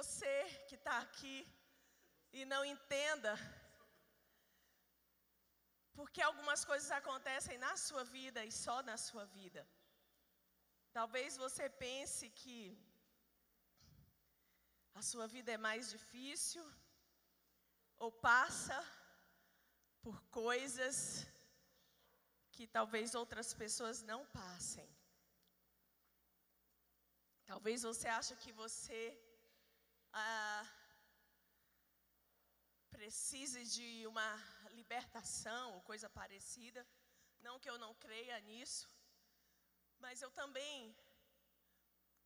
você que está aqui e não entenda porque algumas coisas acontecem na sua vida e só na sua vida. Talvez você pense que a sua vida é mais difícil ou passa por coisas que talvez outras pessoas não passem. Talvez você ache que você ah, precise de uma libertação ou coisa parecida. Não que eu não creia nisso, mas eu também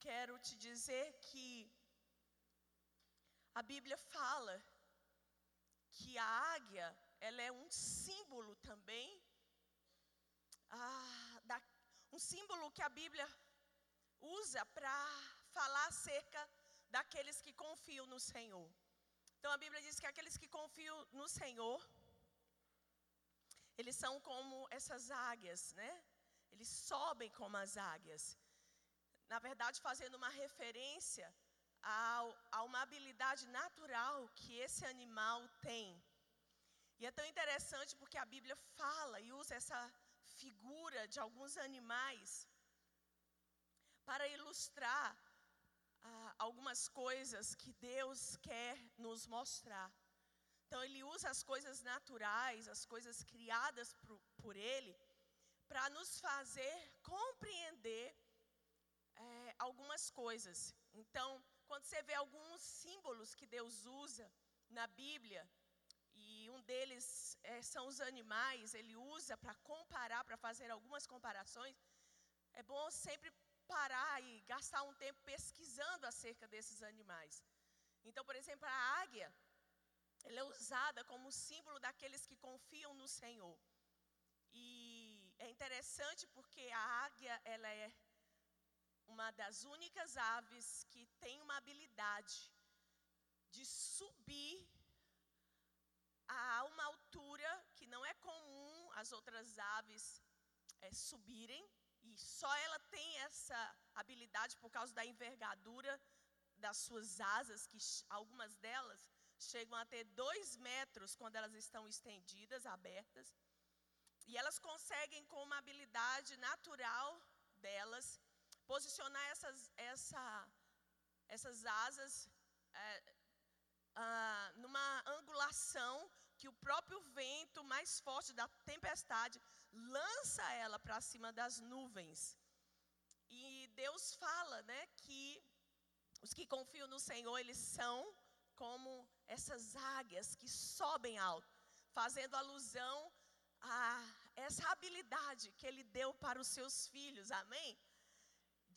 quero te dizer que a Bíblia fala que a águia, ela é um símbolo também, ah, da, um símbolo que a Bíblia usa para falar acerca daqueles que confiam no Senhor. Então a Bíblia diz que aqueles que confiam no Senhor, eles são como essas águias, né? Eles sobem como as águias. Na verdade, fazendo uma referência a uma habilidade natural que esse animal tem. E é tão interessante porque a Bíblia fala e usa essa figura de alguns animais para ilustrar ah, algumas coisas que Deus quer nos mostrar. Então, Ele usa as coisas naturais, as coisas criadas por, por Ele, para nos fazer compreender é, algumas coisas. Então, quando você vê alguns símbolos que Deus usa na Bíblia, e um deles é, são os animais, ele usa para comparar, para fazer algumas comparações. É bom sempre parar e gastar um tempo pesquisando acerca desses animais. Então, por exemplo, a águia, ela é usada como símbolo daqueles que confiam no Senhor. E é interessante porque a águia, ela é uma das únicas aves que tem uma habilidade de subir a uma altura que não é comum as outras aves é, subirem, e só ela tem essa habilidade por causa da envergadura das suas asas, que algumas delas chegam a ter dois metros quando elas estão estendidas, abertas. E elas conseguem, com uma habilidade natural delas, posicionar essas, essa, essas asas é, ah, numa angulação que o próprio vento mais forte da tempestade lança ela para cima das nuvens. E Deus fala, né, que os que confiam no Senhor, eles são como essas águias que sobem alto, fazendo alusão a essa habilidade que ele deu para os seus filhos. Amém?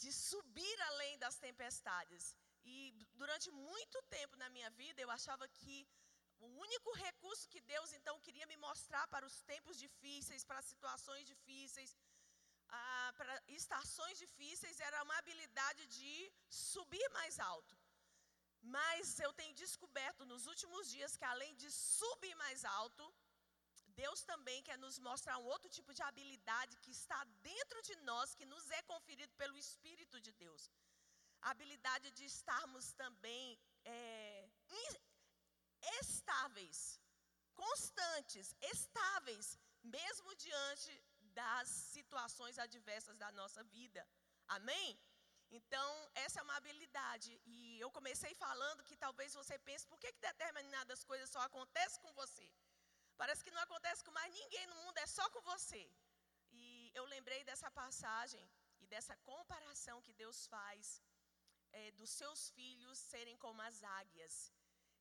de subir além das tempestades. E durante muito tempo na minha vida eu achava que o único recurso que Deus então queria me mostrar para os tempos difíceis, para situações difíceis, ah, para estações difíceis, era uma habilidade de subir mais alto. Mas eu tenho descoberto nos últimos dias que além de subir mais alto, Deus também quer nos mostrar um outro tipo de habilidade que está dentro de nós, que nos é conferido pelo Espírito de Deus. A habilidade de estarmos também é, estáveis, constantes, estáveis, mesmo diante das situações adversas da nossa vida. Amém? Então, essa é uma habilidade. E eu comecei falando que talvez você pense, por que, que determinadas coisas só acontecem com você? Parece que não acontece com mais ninguém no mundo, é só com você. E eu lembrei dessa passagem e dessa comparação que Deus faz é, dos seus filhos serem como as águias.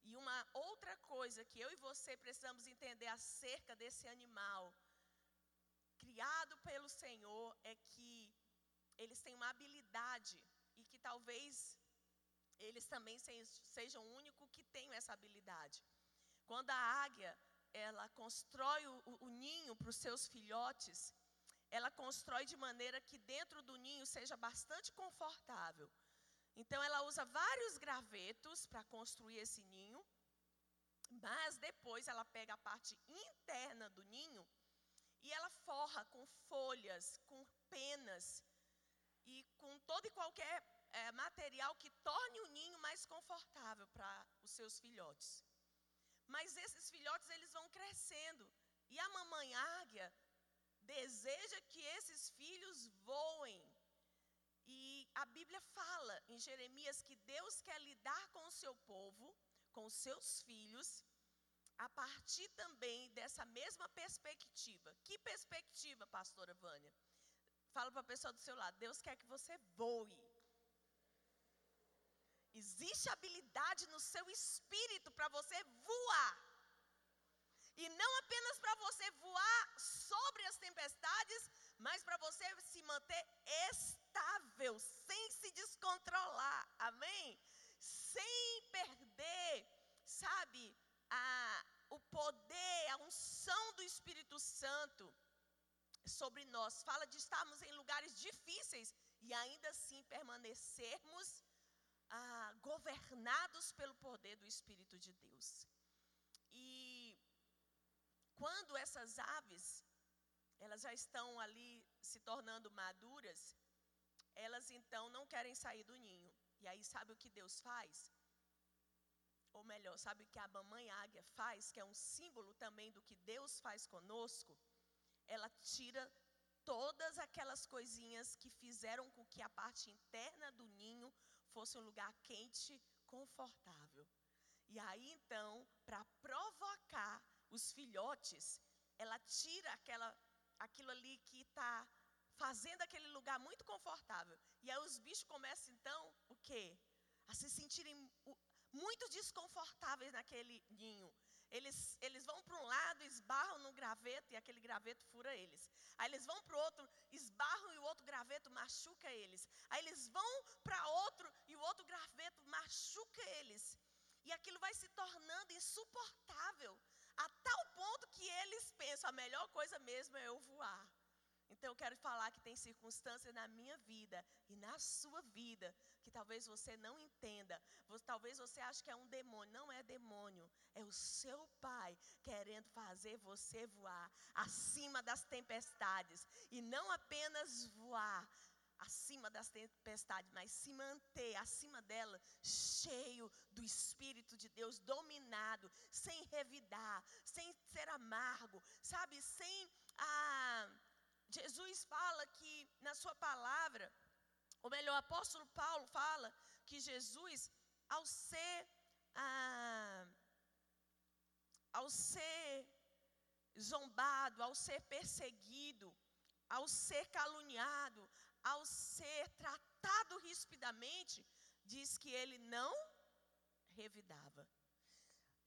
E uma outra coisa que eu e você precisamos entender acerca desse animal criado pelo Senhor é que eles têm uma habilidade e que talvez eles também sejam o único que tenham essa habilidade. Quando a águia ela constrói o, o ninho para os seus filhotes, ela constrói de maneira que dentro do ninho seja bastante confortável. Então ela usa vários gravetos para construir esse ninho, mas depois ela pega a parte interna do ninho e ela forra com folhas, com penas e com todo e qualquer é, material que torne o ninho mais confortável para os seus filhotes. Mas esses filhotes eles vão crescendo e a mamãe águia deseja que esses filhos voem. E a Bíblia fala em Jeremias que Deus quer lidar com o seu povo, com seus filhos, a partir também dessa mesma perspectiva. Que perspectiva, pastora Vânia? Fala para a pessoa do seu lado: Deus quer que você voe. Existe habilidade no seu espírito para você voar. E não apenas para você voar sobre as tempestades, mas para você se manter estável, sem se descontrolar. Amém? Sem perder, sabe, a, o poder, a unção do Espírito Santo sobre nós. Fala de estarmos em lugares difíceis e ainda assim permanecermos ah, governados pelo poder do Espírito de Deus. E quando essas aves, elas já estão ali se tornando maduras, elas então não querem sair do ninho. E aí sabe o que Deus faz? Ou melhor, sabe o que a mamãe águia faz, que é um símbolo também do que Deus faz conosco? Ela tira todas aquelas coisinhas que fizeram com que a parte interna do ninho fosse um lugar quente, confortável. E aí então, para provocar os filhotes, ela tira aquela, aquilo ali que está fazendo aquele lugar muito confortável. E aí os bichos começam então o quê? A se sentirem muito desconfortáveis naquele ninho. Eles, eles vão para um lado, esbarram no graveto e aquele graveto fura eles. Aí eles vão para o outro, esbarram e o outro graveto machuca eles. Aí eles vão para outro e o outro graveto machuca eles. E aquilo vai se tornando insuportável, a tal ponto que eles pensam: a melhor coisa mesmo é eu voar. Então eu quero falar que tem circunstâncias na minha vida e na sua vida que talvez você não entenda. Talvez você ache que é um demônio. Não é demônio. É o seu pai querendo fazer você voar acima das tempestades. E não apenas voar acima das tempestades, mas se manter acima dela, cheio do Espírito de Deus, dominado, sem revidar, sem ser amargo, sabe, sem ah, Jesus fala que na sua palavra, ou melhor, o apóstolo Paulo fala que Jesus, ao ser, ah, ao ser zombado, ao ser perseguido, ao ser caluniado, ao ser tratado rispidamente, diz que ele não revidava.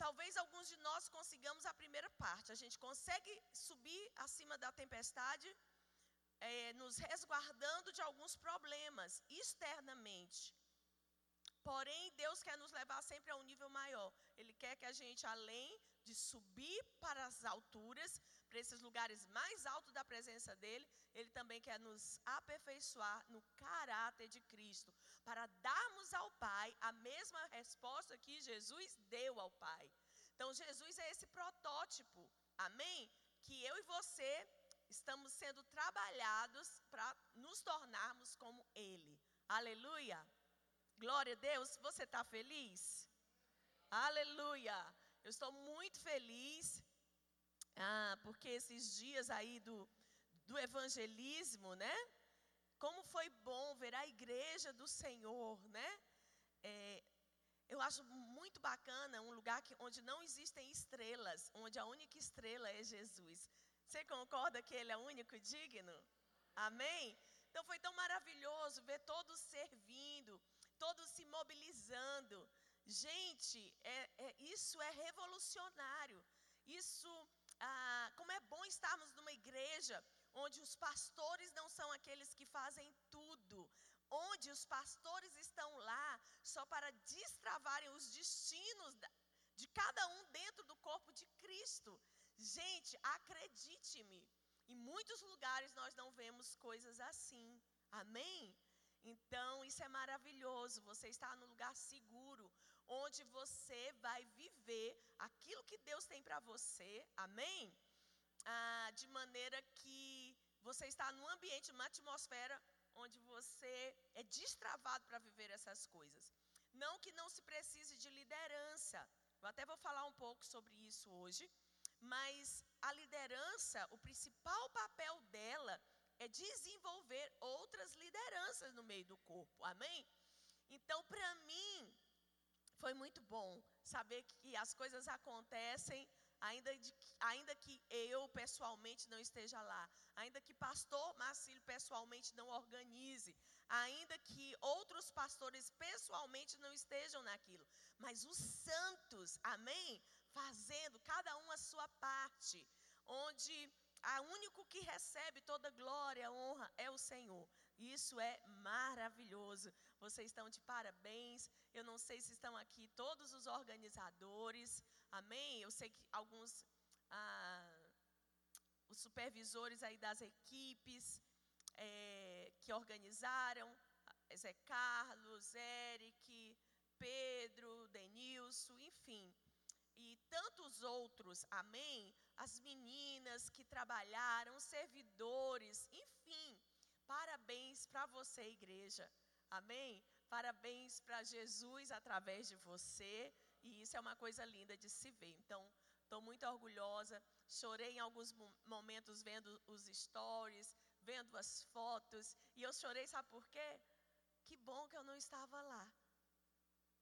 Talvez alguns de nós consigamos a primeira parte. A gente consegue subir acima da tempestade, é, nos resguardando de alguns problemas externamente. Porém, Deus quer nos levar sempre a um nível maior. Ele quer que a gente, além de subir para as alturas, para esses lugares mais altos da presença dEle, Ele também quer nos aperfeiçoar no caráter de Cristo, para darmos ao Pai a mesma resposta que Jesus deu ao Pai. Então, Jesus é esse protótipo, amém? Que eu e você estamos sendo trabalhados para nos tornarmos como Ele. Aleluia. Glória a Deus. Você está feliz? Aleluia. Eu estou muito feliz. Ah, porque esses dias aí do, do evangelismo, né? Como foi bom ver a igreja do Senhor, né? É, eu acho muito bacana um lugar que, onde não existem estrelas, onde a única estrela é Jesus. Você concorda que Ele é único e digno? Amém? Então foi tão maravilhoso ver todos servindo, todos se mobilizando. Gente, é, é, isso é revolucionário. Isso, ah, como é bom estarmos numa igreja onde os pastores não são aqueles que fazem tudo, onde os pastores estão lá só para destravarem os destinos de cada um dentro do corpo de Cristo. Gente, acredite-me, em muitos lugares nós não vemos coisas assim. Amém? Então, isso é maravilhoso. Você está no lugar seguro, onde você vai viver aquilo que Deus tem para você. Amém? Ah, de maneira que você está num ambiente, numa atmosfera onde você é destravado para viver essas coisas. Não que não se precise de liderança. Eu até vou falar um pouco sobre isso hoje, mas a liderança, o principal papel dela é desenvolver outras lideranças no meio do corpo. Amém? Então, para mim, foi muito bom saber que as coisas acontecem ainda, de, ainda que eu pessoalmente não esteja lá, ainda que pastor Marcílio pessoalmente não organize, ainda que outros pastores pessoalmente não estejam naquilo, mas os santos, amém? Fazendo cada um a sua parte, onde a único que recebe toda glória, honra é o Senhor. Isso é maravilhoso. Vocês estão de parabéns. Eu não sei se estão aqui todos os organizadores. Amém? Eu sei que alguns ah, os supervisores aí das equipes é, que organizaram, Zé Carlos, Eric, Pedro, Denilson, enfim, e tantos outros, amém? As meninas que trabalharam, servidores, enfim, parabéns para você, igreja, amém? Parabéns para Jesus através de você, e isso é uma coisa linda de se ver. Então, estou muito orgulhosa. Chorei em alguns momentos vendo os stories, vendo as fotos. E eu chorei, sabe por quê? Que bom que eu não estava lá.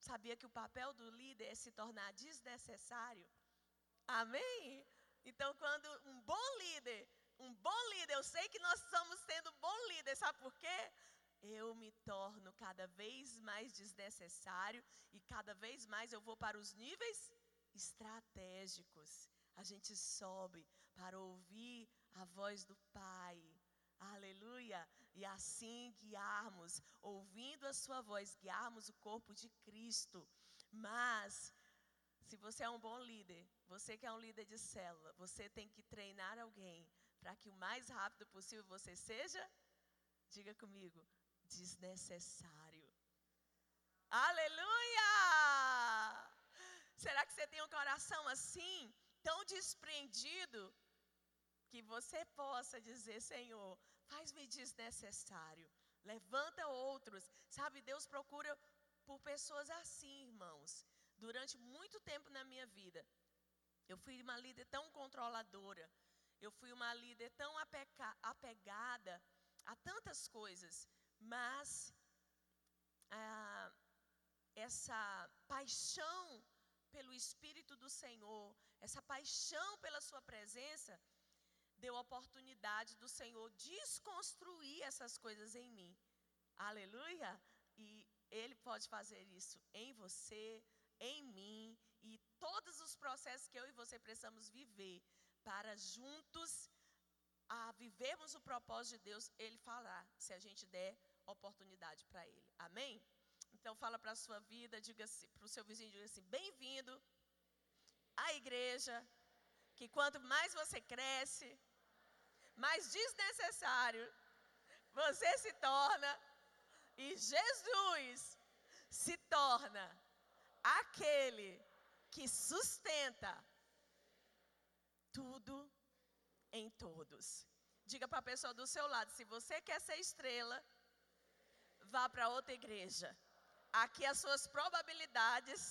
Sabia que o papel do líder é se tornar desnecessário? Amém? Então, quando um bom líder, um bom líder, eu sei que nós estamos sendo bom líder, sabe por quê? eu me torno cada vez mais desnecessário e cada vez mais eu vou para os níveis estratégicos. A gente sobe para ouvir a voz do Pai. Aleluia! E assim guiarmos, ouvindo a sua voz, guiarmos o corpo de Cristo. Mas se você é um bom líder, você que é um líder de célula, você tem que treinar alguém para que o mais rápido possível você seja, diga comigo, desnecessário. Aleluia! Será que você tem um coração assim, tão desprendido, que você possa dizer: Senhor, faz-me desnecessário, levanta outros. Sabe, Deus procura por pessoas assim, irmãos. Durante muito tempo na minha vida, eu fui uma líder tão controladora, eu fui uma líder tão apegada a tantas coisas, mas ah, essa paixão pelo Espírito do Senhor, essa paixão pela Sua presença, deu oportunidade do Senhor desconstruir essas coisas em mim. Aleluia! E Ele pode fazer isso em você, em mim e todos os processos que eu e você precisamos viver para juntos a vivermos o propósito de Deus, Ele falar, se a gente der oportunidade para Ele. Amém? Então fala para a sua vida, diga assim, para o seu vizinho, diga assim, bem-vindo à igreja, que quanto mais você cresce, mais desnecessário você se torna, e Jesus se torna aquele que sustenta tudo em todos. Diga para a pessoa do seu lado: se você quer ser estrela, vá para outra igreja. Aqui as suas probabilidades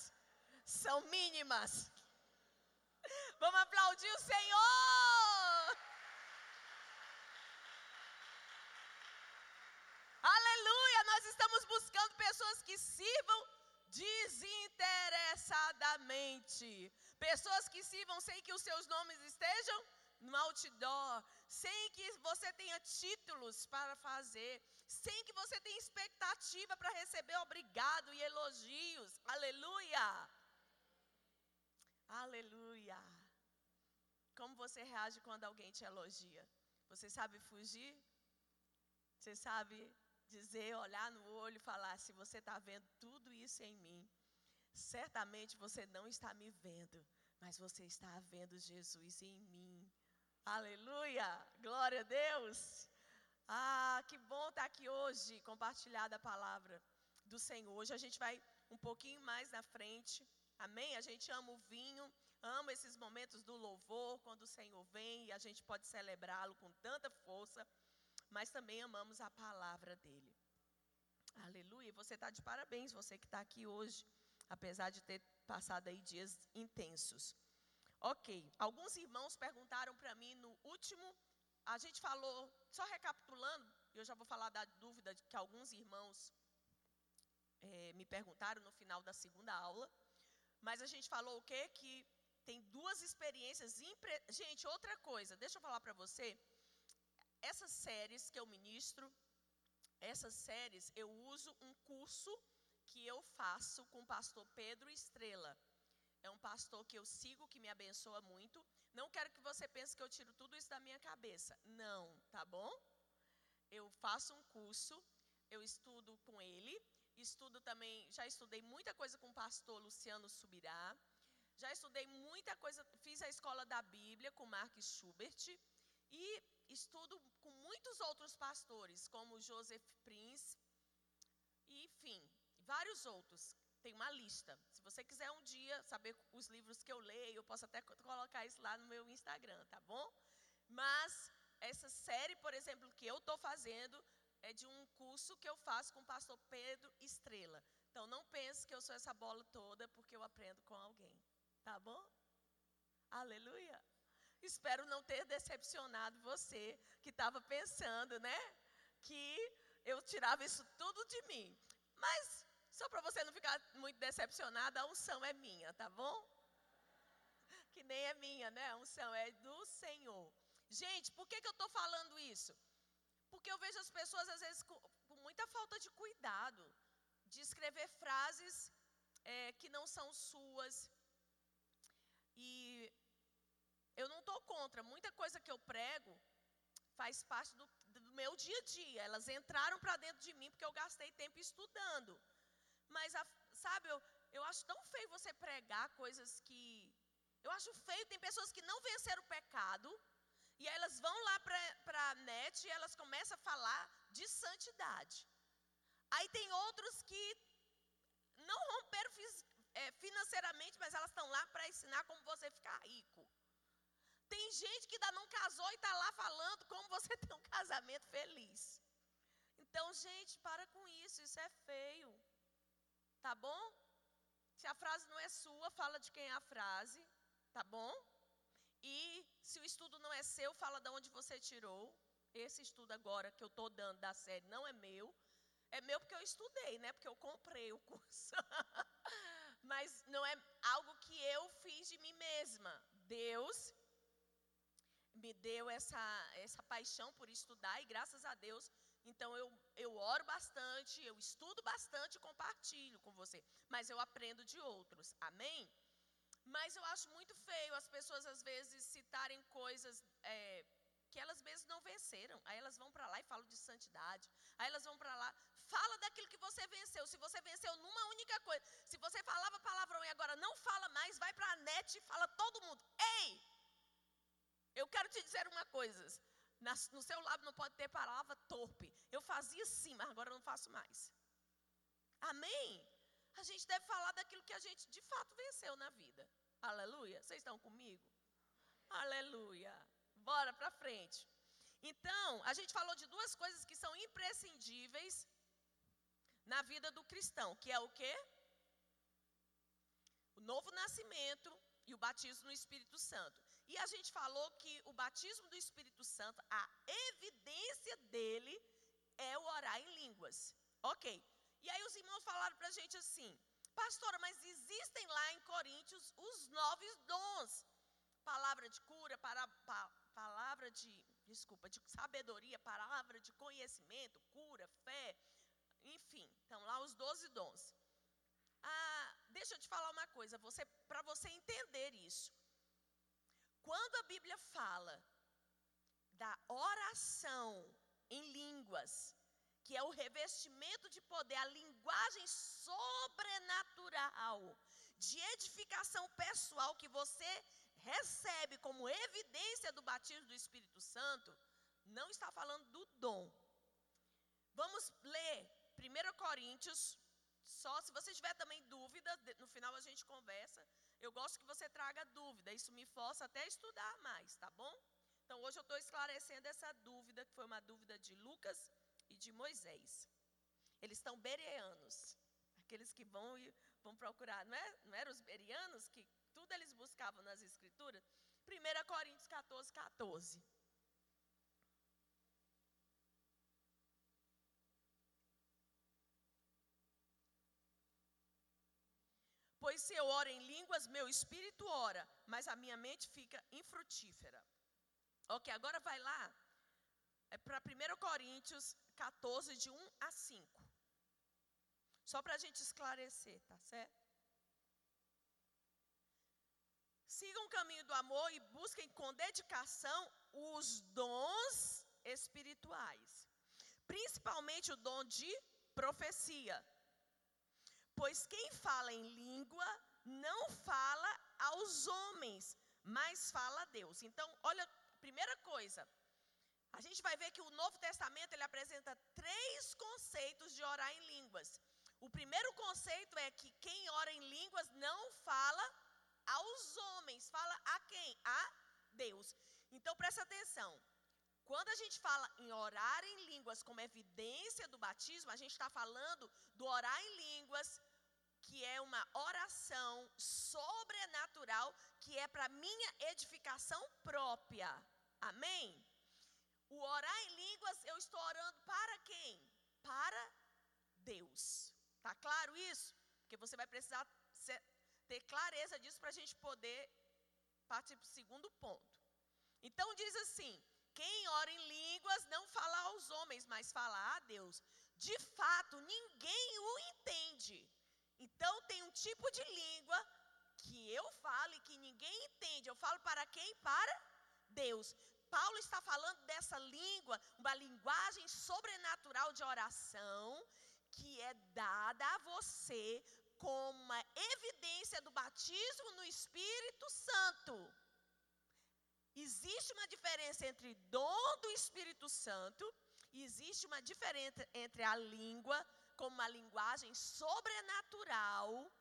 são mínimas. Vamos aplaudir o Senhor! Aleluia! Nós estamos buscando pessoas que sirvam desinteressadamente. Pessoas que sirvam sem que os seus nomes estejam no outdoor, sem que você tenha títulos para fazer, sem que você tenha expectativa para receber obrigado e elogios. Aleluia! Aleluia! Como você reage quando alguém te elogia? Você sabe fugir? Você sabe dizer, olhar no olho e falar: se você está vendo tudo isso em mim, certamente você não está me vendo, mas você está vendo Jesus em mim. Aleluia! Glória a Deus! Ah, que bom estar aqui hoje, compartilhar a palavra do Senhor. Hoje a gente vai um pouquinho mais na frente. Amém? A gente ama o vinho, ama esses momentos do louvor, quando o Senhor vem e a gente pode celebrá-lo com tanta força. Mas também amamos a palavra dele. Aleluia. Você está de parabéns, você que está aqui hoje, apesar de ter passado aí dias intensos. Ok, alguns irmãos perguntaram para mim no último, a gente falou, só recapitulando, eu já vou falar da dúvida que alguns irmãos é, me perguntaram no final da segunda aula, mas a gente falou o quê? Que tem duas experiências. Impre... Gente, outra coisa, deixa eu falar para você, essas séries que eu ministro, essas séries eu uso um curso que eu faço com o pastor Pedro Estrela. É um pastor que eu sigo, que me abençoa muito. Não quero que você pense que eu tiro tudo isso da minha cabeça. Não, tá bom? Eu faço um curso, eu estudo com ele, estudo também, já estudei muita coisa com o pastor Luciano Subirá. Já estudei muita coisa, fiz a escola da Bíblia com Mark Schubert e estudo com muitos outros pastores, como Joseph Prince, e, enfim, vários outros. Tem uma lista. Se você quiser um dia saber os livros que eu leio, eu posso até colocar isso lá no meu Instagram, tá bom? Mas essa série, por exemplo, que eu estou fazendo, é de um curso que eu faço com o pastor Pedro Estrela. Então não pense que eu sou essa bola toda porque eu aprendo com alguém. Tá bom? Aleluia. Espero não ter decepcionado você que estava pensando, né? Que eu tirava isso tudo de mim. Mas, só para você não ficar muito decepcionado, a unção é minha, tá bom? Que nem é minha, né? A unção é do Senhor. Gente, por que, que eu estou falando isso? Porque eu vejo as pessoas, às vezes, com, com muita falta de cuidado, de escrever frases é, que não são suas. E eu não estou contra. Muita coisa que eu prego faz parte do, do meu dia a dia. Elas entraram para dentro de mim porque eu gastei tempo estudando. Mas, a, sabe, eu, eu acho tão feio você pregar coisas que. Eu acho feio, tem pessoas que não venceram o pecado. E aí elas vão lá para a net e elas começam a falar de santidade. Aí tem outros que não romperam é, financeiramente, mas elas estão lá para ensinar como você ficar rico. Tem gente que ainda não casou e está lá falando como você tem um casamento feliz. Então, gente, para com isso, isso é feio. Tá bom? Se a frase não é sua, fala de quem é a frase, tá bom? E se o estudo não é seu, fala de onde você tirou. Esse estudo agora que eu estou dando da série não é meu. É meu porque eu estudei, né? Porque eu comprei o curso. Mas não é algo que eu fiz de mim mesma. Deus me deu essa, essa paixão por estudar e graças a Deus, então eu, eu oro bastante, eu estudo bastante e compartilho com você, mas eu aprendo de outros, amém? Mas eu acho muito feio as pessoas às vezes citarem coisas é, que elas mesmas não venceram, aí elas vão para lá e falam de santidade, aí elas vão para lá, fala daquilo que você venceu, se você venceu numa única coisa, se você falava palavrão e agora não fala mais, vai para a net e fala todo mundo, ei! Eu quero te dizer uma coisa. no seu lábio não pode ter palavra torpe. Eu fazia sim, mas agora não faço mais. Amém? A gente deve falar daquilo que a gente de fato venceu na vida. Aleluia. Vocês estão comigo? Aleluia. Bora para frente. Então, a gente falou de duas coisas que são imprescindíveis na vida do cristão, que é o quê? O novo nascimento e o batismo no Espírito Santo. E a gente falou que o batismo do Espírito Santo, a evidência dele é o orar em línguas. Ok. E aí os irmãos falaram para a gente assim, pastora, mas existem lá em Coríntios os nove dons. Palavra de cura, para, pa, palavra de, desculpa, de sabedoria, palavra de conhecimento, cura, fé, enfim, estão lá os doze dons. Ah, deixa eu te falar uma coisa, você, para você entender isso, quando a Bíblia fala da oração em línguas, que é o revestimento de poder, a linguagem sobrenatural de edificação pessoal que você recebe como evidência do batismo do Espírito Santo, não está falando do dom. Vamos ler 1 Coríntios, só se você tiver também dúvida, no final a gente conversa. Eu gosto que você traga dúvida, isso me força até a estudar mais, tá bom? Então hoje eu estou esclarecendo essa dúvida, que foi uma dúvida de Lucas e de Moisés. Eles estão bereanos, aqueles que vão e vão procurar, não, é, não eram os berianos que tudo eles buscavam nas escrituras? 1 Coríntios 14, 14. Pois se eu oro em línguas, meu espírito ora, mas a minha mente fica infrutífera. Ok, agora vai lá. É para 1 Coríntios 14, de 1 a 5. Só para a gente esclarecer, tá certo? Sigam o caminho do amor e busquem com dedicação os dons espirituais, principalmente o dom de profecia Pois quem fala em língua não fala aos homens, mas fala a Deus. Então, olha, primeira coisa, a gente vai ver que o Novo Testamento ele apresenta três conceitos de orar em línguas. O primeiro conceito é que quem ora em línguas não fala aos homens, fala a quem? A Deus. Então presta atenção. Quando a gente fala em orar em línguas como evidência do batismo, a gente está falando do orar em línguas que é uma oração sobrenatural, que é para minha edificação própria. Amém? O orar em línguas, eu estou orando para quem? Para Deus. Tá claro isso? Porque você vai precisar ter clareza disso para a gente poder partir para o segundo ponto. Então diz assim: quem ora em línguas não fala aos homens, mas fala a Deus. De fato, ninguém o entende. Então tem um tipo de língua que eu falo e que ninguém entende. Eu falo para quem? Para Deus. Paulo está falando dessa língua, uma linguagem sobrenatural de oração que é dada a você como uma evidência do batismo no Espírito Santo. Existe uma diferença entre dom do Espírito Santo existe uma diferença entre a língua como uma linguagem sobrenatural,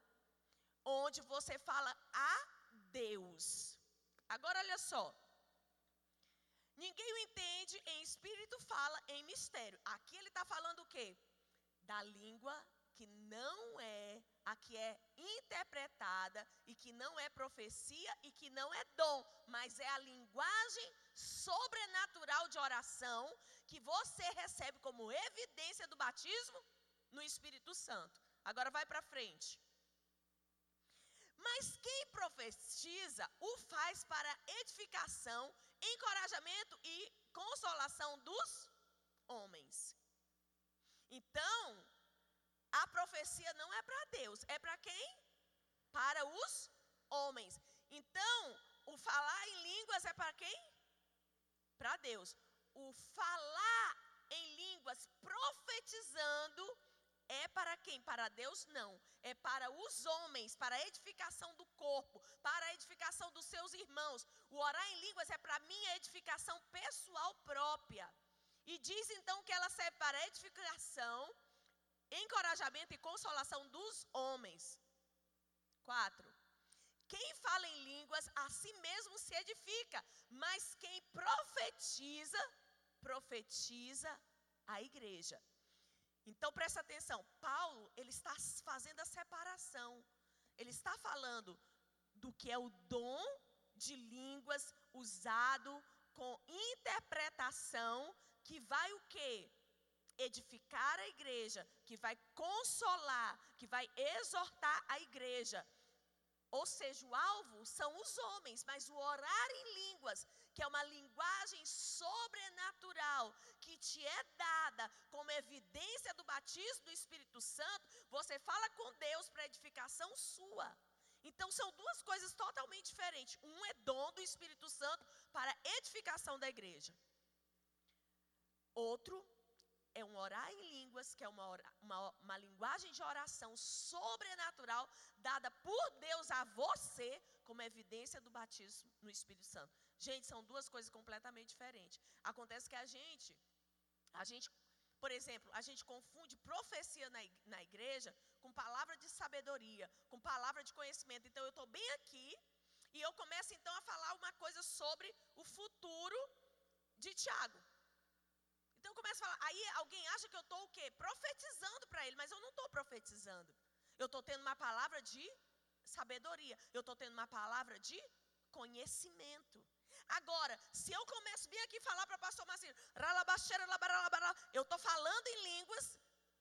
onde você fala a Deus. Agora olha só. Ninguém o entende em espírito, fala em mistério. Aqui ele está falando o quê? Da língua que não é a que é interpretada e que não é profecia e que não é dom, mas é a linguagem sobrenatural de oração que você recebe como evidência do batismo no Espírito Santo. Agora vai para frente. Mas quem profetiza o faz para edificação, encorajamento e consolação dos homens. Então, a profecia não é para Deus, é para quem? Para os homens. Então, o falar em línguas é para quem? Para Deus. O falar em línguas profetizando é para quem? Para Deus não. É para os homens, para a edificação do corpo, para a edificação dos seus irmãos. O orar em línguas é para minha edificação pessoal própria. E diz então que ela serve para edificação, encorajamento e consolação dos homens. 4. Quem fala em línguas a si mesmo se edifica, mas quem profetiza, profetiza a igreja. Então presta atenção, Paulo, ele está fazendo a separação. Ele está falando do que é o dom de línguas usado com interpretação que vai o quê? Edificar a igreja, que vai consolar, que vai exortar a igreja. Ou seja, o alvo são os homens, mas o orar em línguas, que é uma linguagem sobrenatural, que te é dada como evidência do batismo do Espírito Santo, você fala com Deus para edificação sua. Então são duas coisas totalmente diferentes. Um é dom do Espírito Santo para edificação da igreja. Outro é um orar em línguas, que é uma, uma, uma linguagem de oração sobrenatural dada por Deus a você como evidência do batismo no Espírito Santo. Gente, são duas coisas completamente diferentes. Acontece que a gente, a gente, por exemplo, a gente confunde profecia na, igreja com palavra de sabedoria, com palavra de conhecimento. Então eu estou bem aqui E eu começo então a falar uma coisa sobre o futuro de Tiago. Então eu começo a falar, aí alguém acha que eu estou o quê? Profetizando para ele, mas eu não estou profetizando. Eu estou tendo uma palavra de sabedoria. Eu estou tendo uma palavra de conhecimento. Agora, se eu começo bem aqui falar para o pastor Marcinho, eu estou falando em línguas,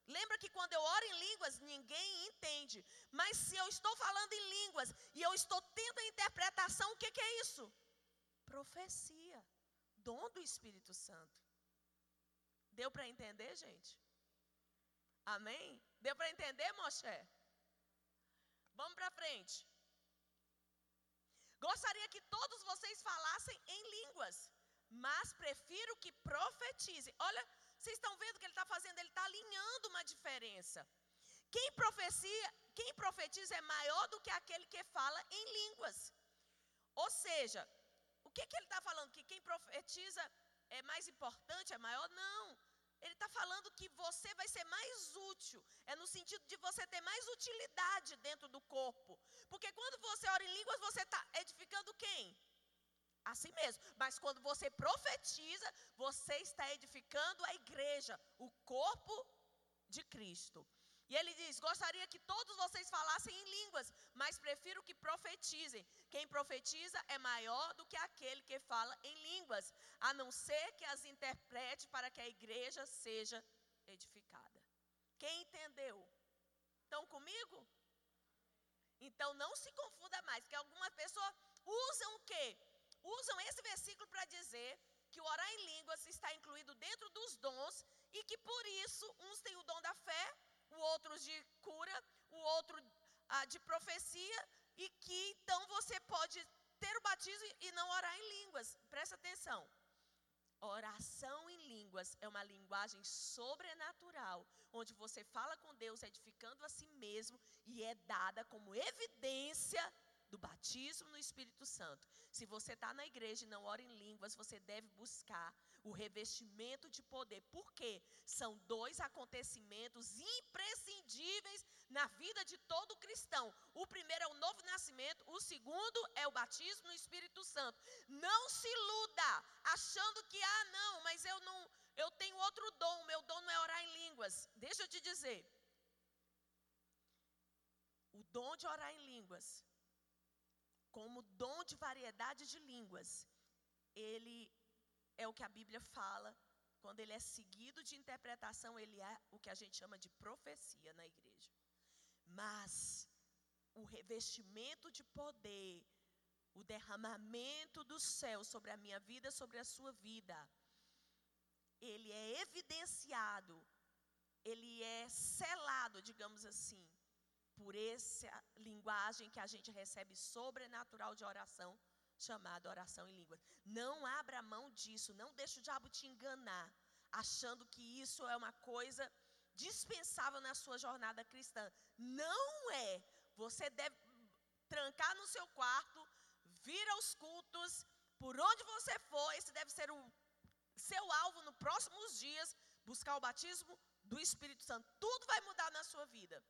Lembra que quando eu oro em línguas, ninguém entende. Mas se eu estou falando em línguas e eu estou tendo a interpretação, o que, que é isso? Profecia. Dom do Espírito Santo. Deu para entender, gente? Amém? Deu para entender, Moshe? Vamos para frente. Gostaria que todos vocês falassem em línguas, mas prefiro que profetizem. Olha, vocês estão vendo o que ele está fazendo? Ele está alinhando uma diferença. Quem profecia, quem profetiza é maior do que aquele que fala em línguas. Ou seja, o que, que ele está falando? Que quem profetiza é mais importante, é maior? Não. Ele está falando que você vai ser mais útil. É no sentido de você ter mais utilidade dentro do corpo. Porque quando você ora em línguas, você está edificando quem? a si mesmo. Mas quando você profetiza, você está edificando a igreja, o corpo de Cristo. E ele diz: Gostaria que todos vocês falassem em línguas, mas prefiro que profetizem. Quem profetiza é maior do que aquele que fala em línguas, a não ser que as interprete para que a igreja seja edificada. Quem entendeu? Estão comigo? Então não se confunda mais, porque algumas pessoas usam o quê? usam esse versículo para dizer que o orar em línguas está incluído dentro dos dons e que por isso uns têm o dom da fé, o outro de cura, o outro ah, de profecia e que então você pode ter o batismo e não orar em línguas. Presta atenção. Oração em línguas é uma linguagem sobrenatural, onde você fala com Deus edificando a si mesmo e é dada como evidência do batismo no Espírito Santo. Se você está na igreja e não ora em línguas, você deve buscar o revestimento de poder. Por quê? São dois acontecimentos imprescindíveis na vida de todo cristão. O primeiro é o novo nascimento, o segundo é o batismo no Espírito Santo. Não se iluda achando que ah, não, mas eu não, eu tenho outro dom, meu dom não é orar em línguas. Deixa eu te dizer. O dom de orar em línguas como dom de variedade de línguas, ele é o que a Bíblia fala, quando ele é seguido de interpretação, ele é o que a gente chama de profecia na igreja. Mas o revestimento de poder, o derramamento do céu sobre a minha vida, sobre a sua vida, ele é evidenciado, ele é selado, digamos assim, por essa linguagem que a gente recebe sobrenatural de oração, chamada oração em línguas. Não abra mão disso, não deixe o diabo te enganar, achando que isso é uma coisa dispensável na sua jornada cristã. Não é. Você deve trancar no seu quarto, vir aos cultos, por onde você for, esse deve ser o seu alvo nos próximos dias, buscar o batismo do Espírito Santo. Tudo vai mudar na sua vida.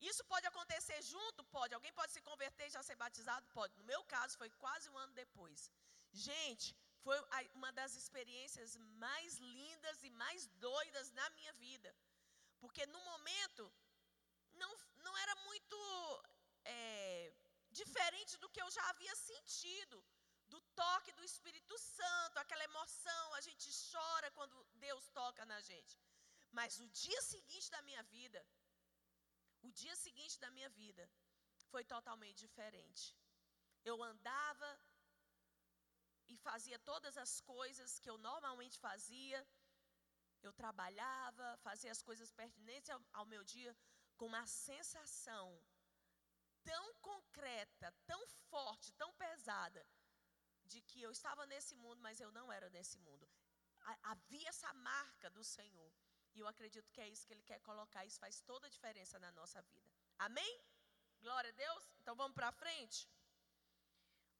Isso pode acontecer junto? Pode. Alguém pode se converter e já ser batizado? Pode. No meu caso, foi quase um ano depois. Gente, foi uma das experiências mais lindas e mais doidas na minha vida. Porque no momento, não, não era muito é, diferente do que eu já havia sentido. Do toque do Espírito Santo, aquela emoção, a gente chora quando Deus toca na gente. Mas o dia seguinte da minha vida, o dia seguinte da minha vida foi totalmente diferente. Eu andava e fazia todas as coisas que eu normalmente fazia. Eu trabalhava, fazia as coisas pertinentes ao, ao meu dia com uma sensação tão concreta, tão forte, tão pesada, de que eu estava nesse mundo, mas eu não era nesse mundo. Havia essa marca do Senhor. E eu acredito que é isso que Ele quer colocar. Isso faz toda a diferença na nossa vida. Amém? Glória a Deus. Então vamos para frente.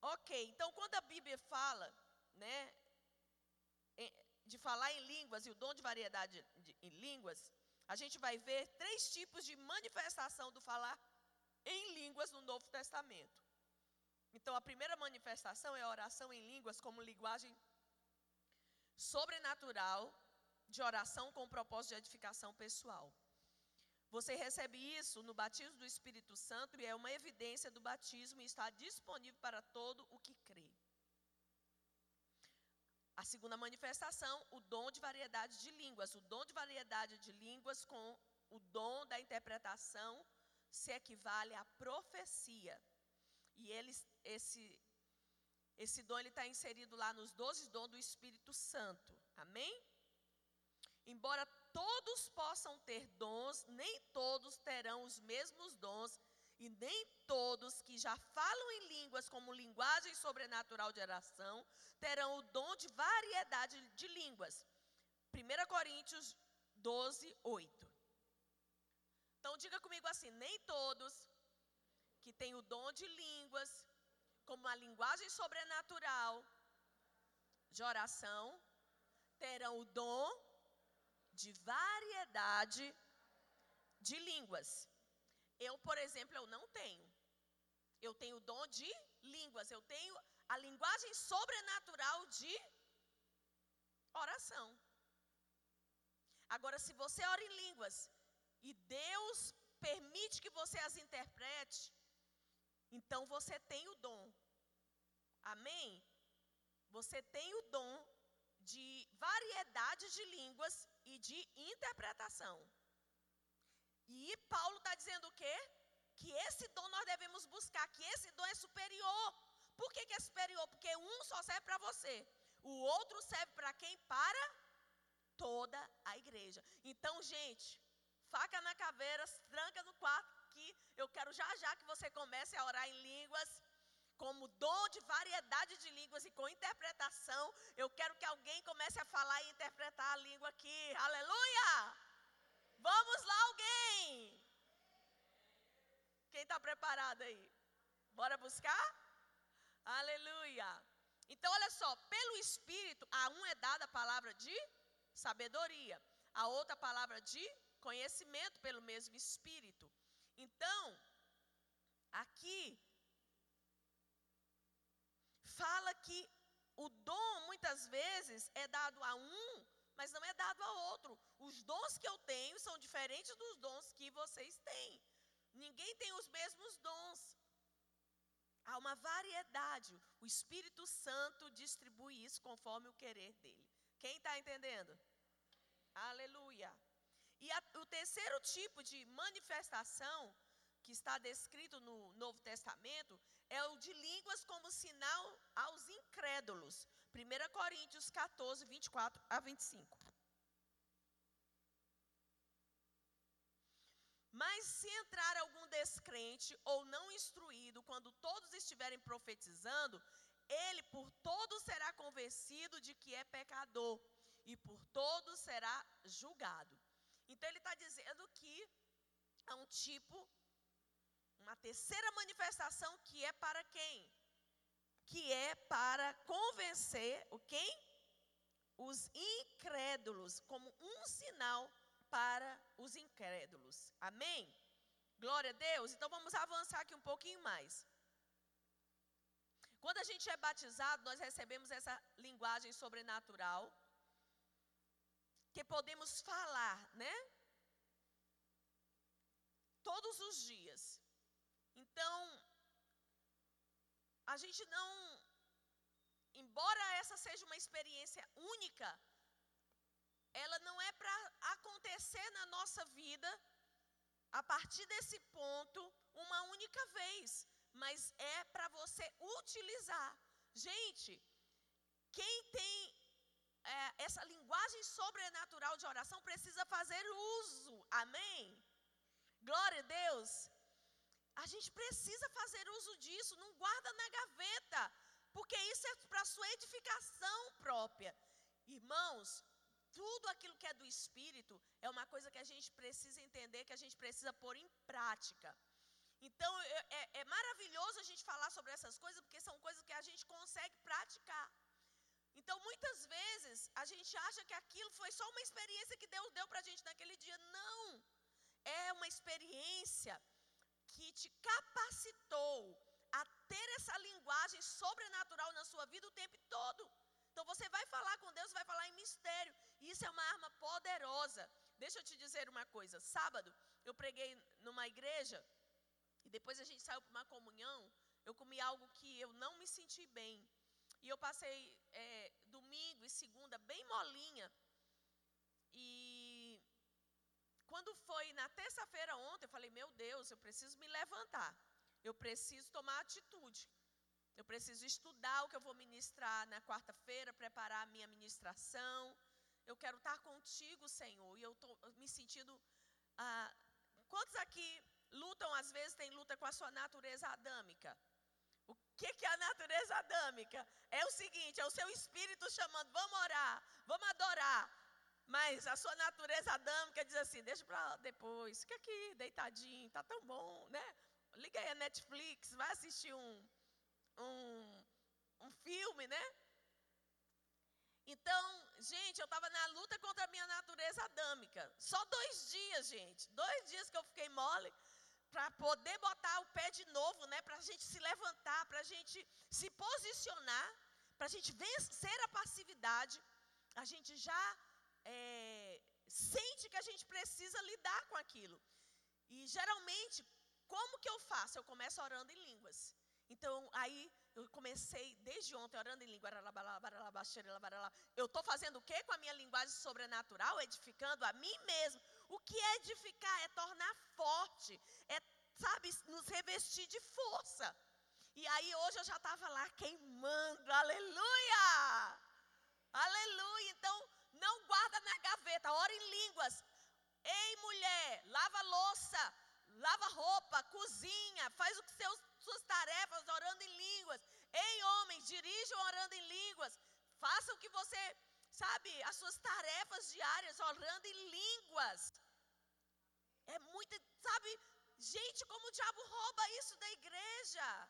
Ok, então quando a Bíblia fala, né, de falar em línguas e o dom de variedade de, em línguas, a gente vai ver três tipos de manifestação do falar em línguas no Novo Testamento. Então, a primeira manifestação é a oração em línguas como linguagem sobrenatural de oração com o propósito de edificação pessoal. Você recebe isso no batismo do Espírito Santo e é uma evidência do batismo e está disponível para todo o que crê. A segunda manifestação, o dom de variedade de línguas. O dom de variedade de línguas com o dom da interpretação se equivale à profecia. E ele, esse, esse dom está inserido lá nos 12 dons do Espírito Santo. Amém? Embora todos possam ter dons, nem todos terão os mesmos dons, e nem todos que já falam em línguas como linguagem sobrenatural de oração terão o dom de variedade de línguas. 1 Coríntios 12, 8. Então diga comigo assim: nem todos que têm o dom de línguas, como a linguagem sobrenatural de oração, terão o dom de variedade de línguas. Eu, por exemplo, eu não tenho. Eu tenho o dom de línguas, eu tenho a linguagem sobrenatural de oração. Agora, se você ora em línguas e Deus permite que você as interprete, então você tem o dom. Amém? Você tem o dom de variedade de línguas e de interpretação. E Paulo está dizendo o quê? Que esse dom nós devemos buscar, que esse dom é superior. Por que, que é superior? Porque um só serve para você, o outro serve para quem? Para toda a igreja. Então, gente, faca na caveira, tranca no quarto, que eu quero já já que você comece a orar em línguas, como dom de variedade de línguas e com interpretação. Eu quero que alguém comece a falar e interpretar a língua aqui. Aleluia! Vamos lá, alguém! Quem está preparado aí? Bora buscar? Aleluia! Então, olha só, pelo Espírito, a um é dada a palavra de sabedoria, a outra palavra de conhecimento pelo mesmo Espírito. Então, aqui fala que o dom muitas vezes é dado a um mas não é dado a outro. Os dons que eu tenho são diferentes dos dons que vocês têm. Ninguém tem os mesmos dons. Há uma variedade. O Espírito Santo distribui isso conforme o querer dele. Quem está entendendo? Aleluia. E a, o terceiro tipo de manifestação que está descrito no Novo Testamento é o de línguas como sinal aos incrédulos. 1 Coríntios 14, 24 a 25. Mas se entrar algum descrente ou não instruído, quando todos estiverem profetizando, ele por todos será convencido de que é pecador, e por todos será julgado. Então ele está dizendo que é um tipo, uma terceira manifestação que é para quem? que é para convencer o quem? Os incrédulos, como um sinal para os incrédulos. Amém? Glória a Deus. Então vamos avançar aqui um pouquinho mais. Quando a gente é batizado, nós recebemos essa linguagem sobrenatural que podemos falar, né? Todos os dias. Então, a gente não, embora essa seja uma experiência única, ela não é para acontecer na nossa vida a partir desse ponto uma única vez, mas é para você utilizar. Gente, quem tem é, essa linguagem sobrenatural de oração precisa fazer uso, amém? Glória a Deus. A gente precisa fazer uso disso, não guarda na gaveta, porque isso é para sua edificação própria. Irmãos, tudo aquilo que é do Espírito é uma coisa que a gente precisa entender, que a gente precisa pôr em prática. Então, é, é, é maravilhoso a gente falar sobre essas coisas, porque são coisas que a gente consegue praticar. Então, muitas vezes, a gente acha que aquilo foi só uma experiência que Deus deu para a gente naquele dia. Não! É uma experiência que te capacitou a ter essa linguagem sobrenatural na sua vida o tempo todo. Então você vai falar com Deus, vai falar em mistério. Isso é uma arma poderosa. Deixa eu te dizer uma coisa. Sábado eu preguei numa igreja e depois a gente saiu para uma comunhão. Eu comi algo que eu não me senti bem. E eu passei é, domingo e segunda bem molinha. E quando foi na terça-feira ontem, eu falei: Meu Deus, eu preciso me levantar. Eu preciso tomar atitude. Eu preciso estudar o que eu vou ministrar na quarta-feira, preparar a minha ministração. Eu quero estar contigo, Senhor. E eu estou me sentindo. Ah, quantos aqui lutam, às vezes, tem luta com a sua natureza adâmica? O que, que é a natureza adâmica? É o seguinte: é o seu espírito chamando, vamos orar, vamos adorar. Mas a sua natureza adâmica diz assim: deixa para depois, fica aqui deitadinho, tá tão bom, né? Liga aí a Netflix, vai assistir um, um, um filme, né? Então, gente, eu estava na luta contra a minha natureza adâmica. Só dois dias, gente. Dois dias que eu fiquei mole para poder botar o pé de novo, né? Para a gente se levantar, para a gente se posicionar, para a gente vencer a passividade. A gente já é, sente que a gente precisa lidar com aquilo. E geralmente, como que eu faço? Eu começo orando em línguas. Então, aí eu comecei desde ontem orando em língua. Eu estou fazendo o que com a minha linguagem sobrenatural? Edificando a mim mesmo. O que é edificar? É tornar forte. É, sabe, nos revestir de força. E aí hoje eu já estava lá queimando. Aleluia! Aleluia! Então, não guarda na gaveta, ora em línguas. Ei, mulher, lava louça, lava roupa, cozinha, faz o que seus, suas tarefas orando em línguas. Ei, homens, dirijam orando em línguas. Faça o que você, sabe, as suas tarefas diárias orando em línguas. É muito, sabe, gente, como o diabo rouba isso da igreja.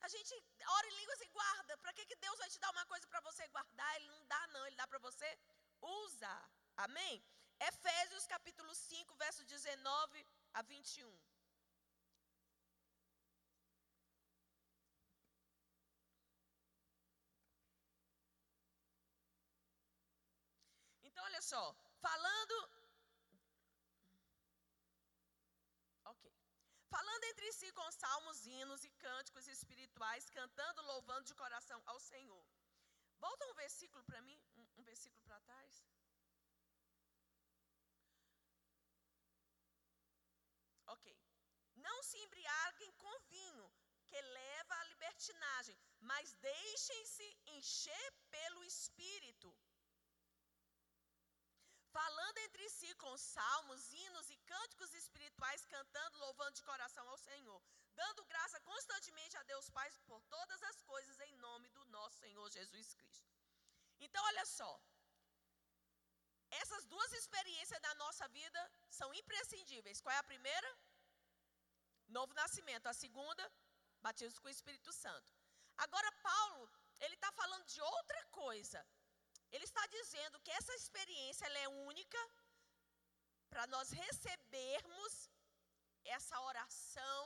A gente ora em línguas e guarda. Para que, que Deus vai te dar uma coisa para você guardar? Ele não dá, não. Ele dá para você usar. Amém? Efésios capítulo 5, verso 19 a 21. Então, olha só, falando falando entre si com salmos, hinos e cânticos espirituais, cantando, louvando de coração ao Senhor. Volta um versículo para mim, um, um versículo para trás. Ok. Não se embriaguem com vinho, que leva à libertinagem, mas deixem-se encher pelo Espírito falando entre si com salmos, hinos e cânticos espirituais, cantando, louvando de coração ao Senhor, dando graça constantemente a Deus Pai por todas as coisas em nome do nosso Senhor Jesus Cristo. Então, olha só. Essas duas experiências da nossa vida são imprescindíveis. Qual é a primeira? Novo nascimento. A segunda, batismo com o Espírito Santo. Agora, Paulo, ele está falando de outra coisa. Ele está dizendo que essa experiência ela é única para nós recebermos essa oração,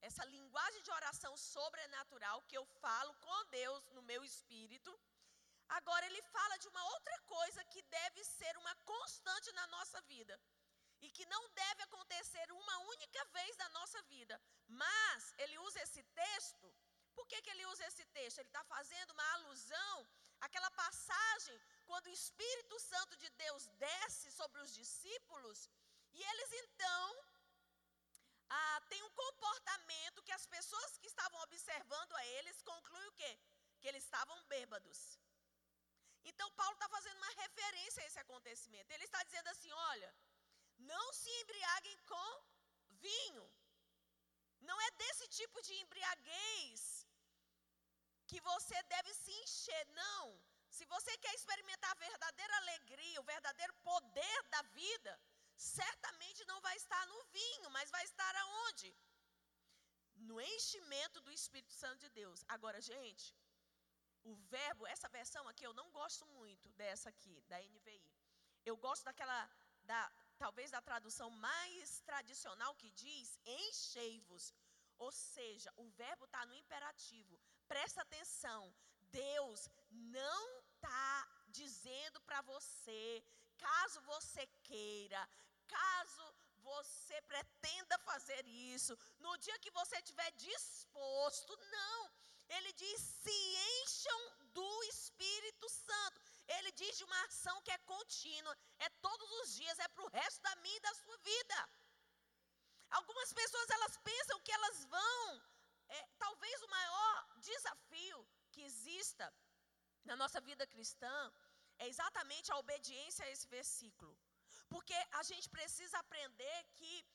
essa linguagem de oração sobrenatural que eu falo com Deus no meu espírito. Agora ele fala de uma outra coisa que deve ser uma constante na nossa vida e que não deve acontecer uma única vez na nossa vida. Mas ele usa esse texto. Por que, que ele usa esse texto? Ele está fazendo uma alusão aquela passagem quando o Espírito Santo de Deus desce sobre os discípulos e eles então ah, têm um comportamento que as pessoas que estavam observando a eles concluem o quê? Que eles estavam bêbados. Então Paulo está fazendo uma referência a esse acontecimento. Ele está dizendo assim: olha, não se embriaguem com vinho. Não é desse tipo de embriaguez que você deve se encher. Não. Se você quer experimentar a verdadeira alegria, o verdadeiro poder da vida, certamente não vai estar no vinho, mas vai estar aonde? No enchimento do Espírito Santo de Deus. Agora, gente, o verbo, essa versão aqui, eu não gosto muito dessa aqui, da NVI. Eu gosto daquela, da, talvez da tradução mais tradicional que diz enchei-vos. Ou seja, o verbo está no imperativo. Presta atenção. Deus não está dizendo para você, caso você queira, caso você pretenda fazer isso, no dia que você estiver disposto, não. Ele diz: se encham do Espírito Santo. Ele diz de uma ação que é contínua, é todos os dias, é para o resto da minha e da sua vida. Algumas pessoas elas pensam que elas vão, é, talvez o maior desafio que exista na nossa vida cristã é exatamente a obediência a esse versículo. Porque a gente precisa aprender que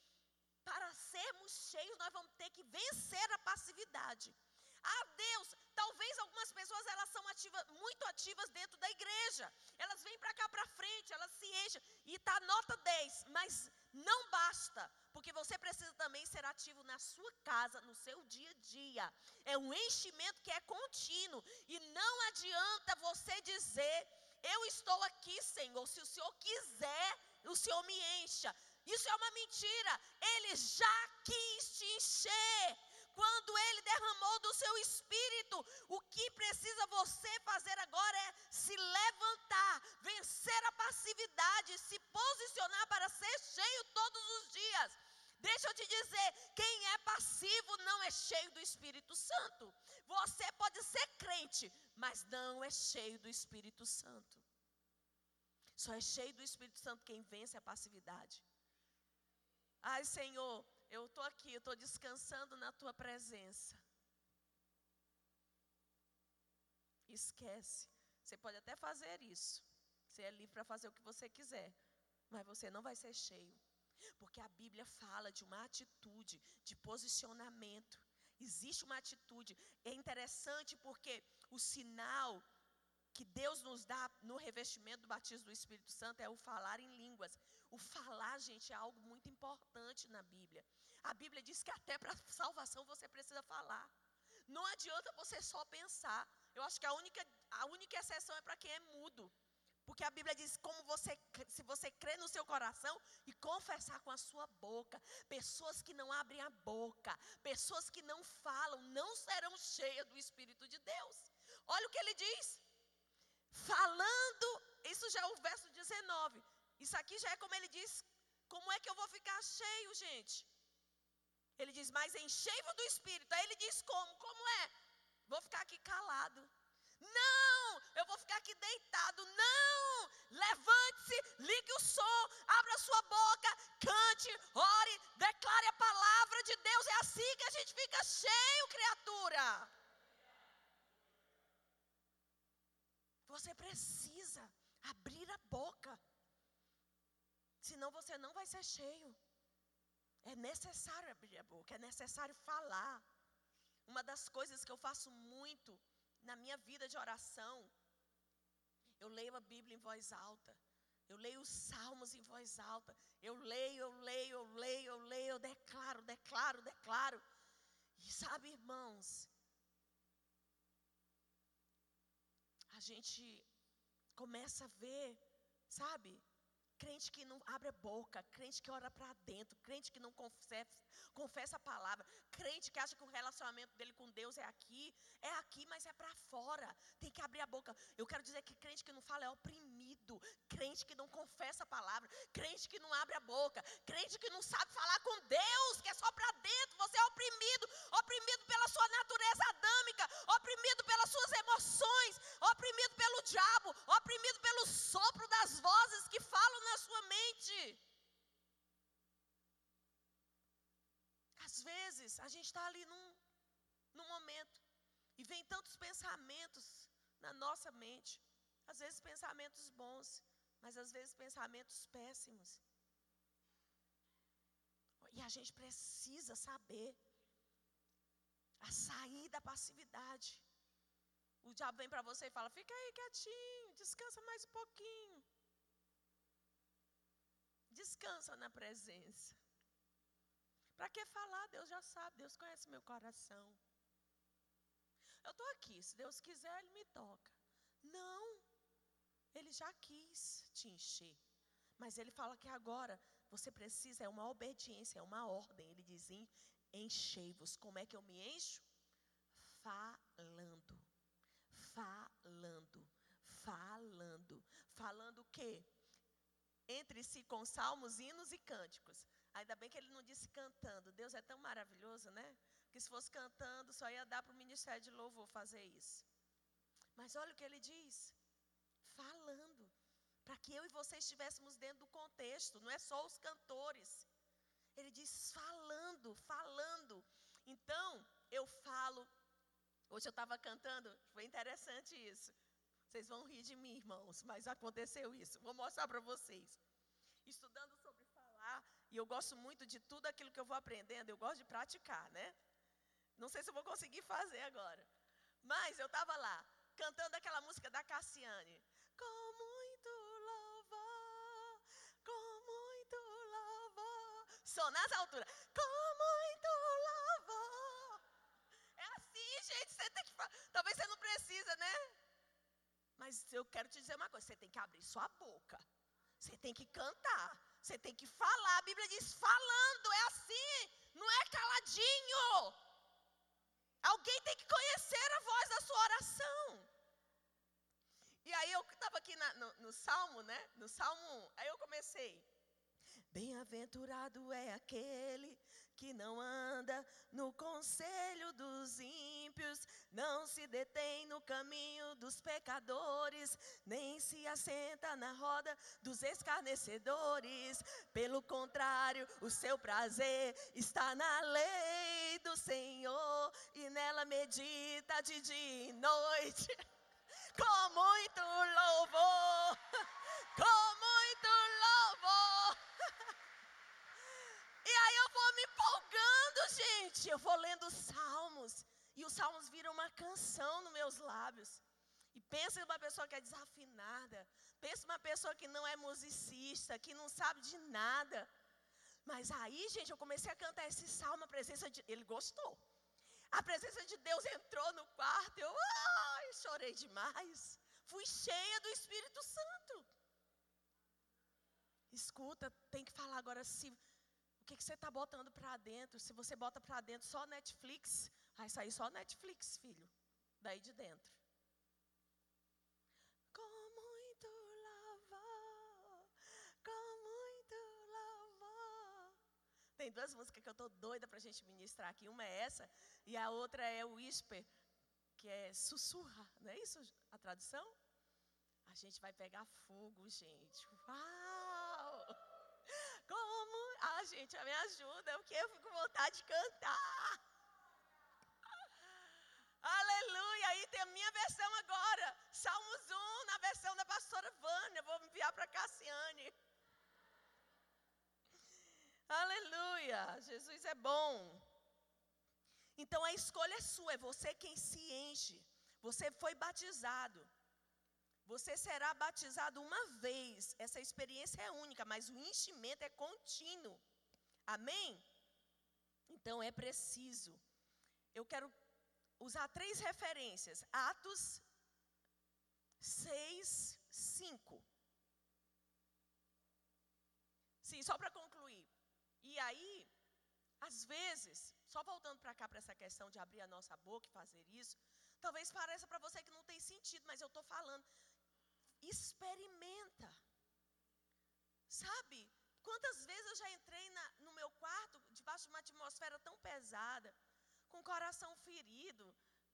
para sermos cheios nós vamos ter que vencer a passividade. Ah, Deus, talvez algumas pessoas elas são ativas, muito ativas dentro da igreja. Elas vêm para cá para frente, elas se enchem e está nota 10, mas não basta, porque você precisa também ser ativo na sua casa, no seu dia a dia. É um enchimento que é contínuo e não adianta você dizer: "Eu estou aqui, Senhor, se o Senhor quiser, o Senhor me encha". Isso é uma mentira. Ele já quis te encher quando Ele derramou do seu espírito, o que precisa você fazer agora é se levantar, vencer a passividade, se posicionar para ser cheio todos os dias. Deixa eu te dizer, quem é passivo não é cheio do Espírito Santo. Você pode ser crente, mas não é cheio do Espírito Santo. Só é cheio do Espírito Santo quem vence a passividade. Ai, Senhor, eu estou aqui, eu estou descansando na tua presença. Esquece. Você pode até fazer isso. Você é livre para fazer o que você quiser. Mas você não vai ser cheio. Porque a Bíblia fala de uma atitude, de posicionamento. Existe uma atitude. É interessante porque o sinal que Deus nos dá no revestimento do batismo do Espírito Santo é o falar em línguas. O falar, gente, é algo muito importante na Bíblia. A Bíblia diz que até para salvação você precisa falar. Não adianta você só pensar. Eu acho que a única, a única exceção é para quem é mudo. Porque a Bíblia diz como você, se você crê no seu coração e confessar com a sua boca, pessoas que não abrem a boca, pessoas que não falam, não serão cheias do Espírito de Deus. Olha o que ele diz. Falando, isso já é o verso 19. Isso aqui já é como ele diz: como é que eu vou ficar cheio, gente? Ele diz, mas enchei-vos do Espírito. Aí ele diz como? Como é? Vou ficar aqui calado. Não, eu vou ficar aqui deitado. Não, levante-se, ligue o som, abra sua boca, cante, ore, declare a palavra de Deus. É assim que a gente fica cheio, criatura. Você precisa abrir a boca. Senão você não vai ser cheio. É necessário abrir a boca, é necessário falar. Uma das coisas que eu faço muito na minha vida de oração, eu leio a Bíblia em voz alta. Eu leio os salmos em voz alta. Eu leio, eu leio, eu leio, eu leio, eu declaro, declaro, declaro. E sabe, irmãos, a gente começa a ver, sabe? Crente que não abre a boca, crente que ora para dentro, crente que não confessa, confessa a palavra, crente que acha que o relacionamento dele com Deus é aqui, é aqui, mas é para fora. Tem que abrir a boca. Eu quero dizer que crente que não fala é oprimido, crente que não confessa a palavra, crente que não abre a boca, crente que não sabe falar com Deus, que é só gente está ali num, num momento e vem tantos pensamentos na nossa mente. Às vezes, pensamentos bons, mas às vezes, pensamentos péssimos. E a gente precisa saber a sair da passividade. O diabo vem para você e fala: fica aí quietinho, descansa mais um pouquinho. Descansa na presença. Para que falar? Deus já sabe, Deus conhece meu coração. Eu estou aqui, se Deus quiser, Ele me toca. Não, Ele já quis te encher. Mas Ele fala que agora você precisa, é uma obediência, é uma ordem. Ele diz: enchei-vos. Como é que eu me encho? Falando. Falando. Falando. Falando o quê? Entre si com salmos, hinos e cânticos. Ainda bem que ele não disse cantando. Deus é tão maravilhoso, né? Que se fosse cantando, só ia dar para o ministério de louvor fazer isso. Mas olha o que ele diz: falando. Para que eu e você estivéssemos dentro do contexto, não é só os cantores. Ele diz falando, falando. Então, eu falo. Hoje eu estava cantando, foi interessante isso. Vocês vão rir de mim, irmãos, mas aconteceu isso. Vou mostrar para vocês. Estudando sobre falar, e eu gosto muito de tudo aquilo que eu vou aprendendo, eu gosto de praticar, né? Não sei se eu vou conseguir fazer agora. Mas eu estava lá, cantando aquela música da Cassiane. Com muito louvor, com muito louvor. Só nas alturas. Com muito louvor. É assim, gente, você tem que Talvez você não precisa, né? Mas eu quero te dizer uma coisa, você tem que abrir sua boca. Você tem que cantar. Você tem que falar. A Bíblia diz falando, é assim, não é caladinho. Alguém tem que conhecer a voz da sua oração. E aí eu estava aqui na, no, no, Salmo, né? No Salmo 1. Aí eu comecei. Bem-aventurado é aquele que não anda no conselho dos ímpios, não se detém no caminho dos pecadores, nem se assenta na roda dos escarnecedores. Pelo contrário, o seu prazer está na lei do Senhor e nela medita de dia e noite. Com muito louvor, com muito louvor. E aí eu vou me empolgando, gente. Eu vou lendo os salmos. E os salmos viram uma canção nos meus lábios. E pensa uma pessoa que é desafinada. Pensa uma pessoa que não é musicista, que não sabe de nada. Mas aí, gente, eu comecei a cantar esse salmo, a presença de. Ele gostou. A presença de Deus entrou no quarto. Eu ai, chorei demais. Fui cheia do Espírito Santo. Escuta, tem que falar agora se que, que você está botando para dentro? Se você bota para dentro só Netflix, vai sair só Netflix, filho. Daí de dentro. Com muito louvor, com muito louvor. Tem duas músicas que eu estou doida para a gente ministrar aqui. Uma é essa e a outra é o Whisper, que é sussurra. Não é isso a tradução? A gente vai pegar fogo, gente. Uau! Como? Ah, gente, me ajuda, porque eu fico com vontade de cantar. Aleluia! Aí tem a minha versão agora. Salmos 1, na versão da pastora Vânia. Vou enviar para Cassiane. Aleluia! Jesus é bom. Então a escolha é sua, é você quem se enche. Você foi batizado. Você será batizado uma vez. Essa experiência é única, mas o enchimento é contínuo. Amém? Então é preciso. Eu quero usar três referências. Atos 6, 5. Sim, só para. E aí, às vezes, só voltando para cá, para essa questão de abrir a nossa boca e fazer isso, talvez pareça para você que não tem sentido, mas eu estou falando experimenta. Sabe? Quantas vezes eu já entrei na, no meu quarto, debaixo de uma atmosfera tão pesada, com coração ferido,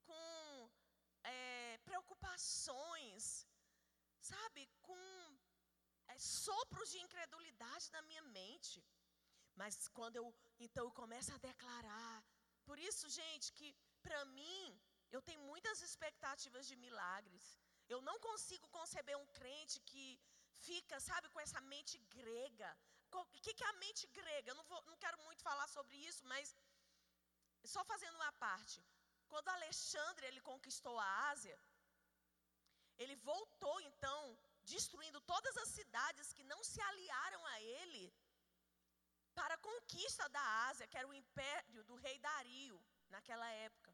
com é, preocupações, sabe? Com é, sopros de incredulidade na minha mente. Mas quando eu, então começo a declarar. Por isso, gente, que para mim, eu tenho muitas expectativas de milagres. Eu não consigo conceber um crente que fica, sabe, com essa mente grega. O que, que é a mente grega? Eu não, vou, não quero muito falar sobre isso, mas só fazendo uma parte. Quando Alexandre ele conquistou a Ásia, ele voltou então destruindo todas as cidades que não se aliaram a ele para a conquista da Ásia, que era o império do rei Dario naquela época.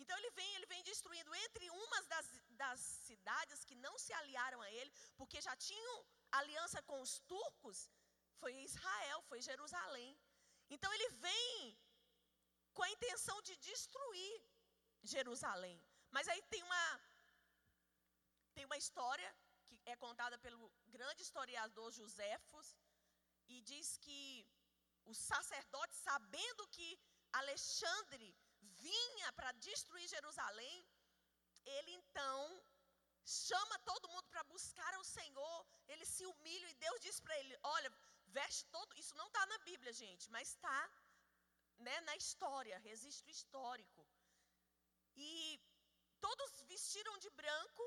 Então ele vem, ele vem destruindo entre umas das, das cidades que não se aliaram a ele, porque já tinham aliança com os turcos, foi Israel, foi Jerusalém. Então ele vem com a intenção de destruir Jerusalém. Mas aí tem uma tem uma história que é contada pelo grande historiador Joséfos e diz que os sacerdotes, sabendo que Alexandre vinha para destruir Jerusalém, ele então chama todo mundo para buscar ao Senhor, ele se humilha e Deus diz para ele: Olha, veste todo. Isso não está na Bíblia, gente, mas está né, na história, registro histórico. E todos vestiram de branco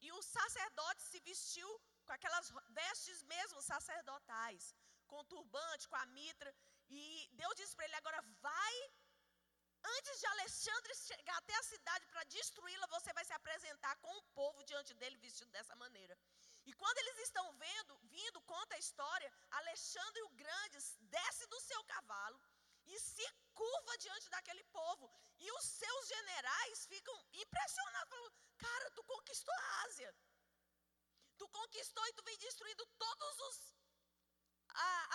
e o sacerdote se vestiu com aquelas vestes mesmo sacerdotais, com turbante, com a mitra. E Deus disse para ele: agora vai, antes de Alexandre chegar até a cidade para destruí-la, você vai se apresentar com o povo diante dele vestido dessa maneira. E quando eles estão vendo, vindo, conta a história, Alexandre o Grande desce do seu cavalo e se curva diante daquele povo. E os seus generais ficam impressionados, falando: Cara, tu conquistou a Ásia. Tu conquistou e tu vem destruindo todos os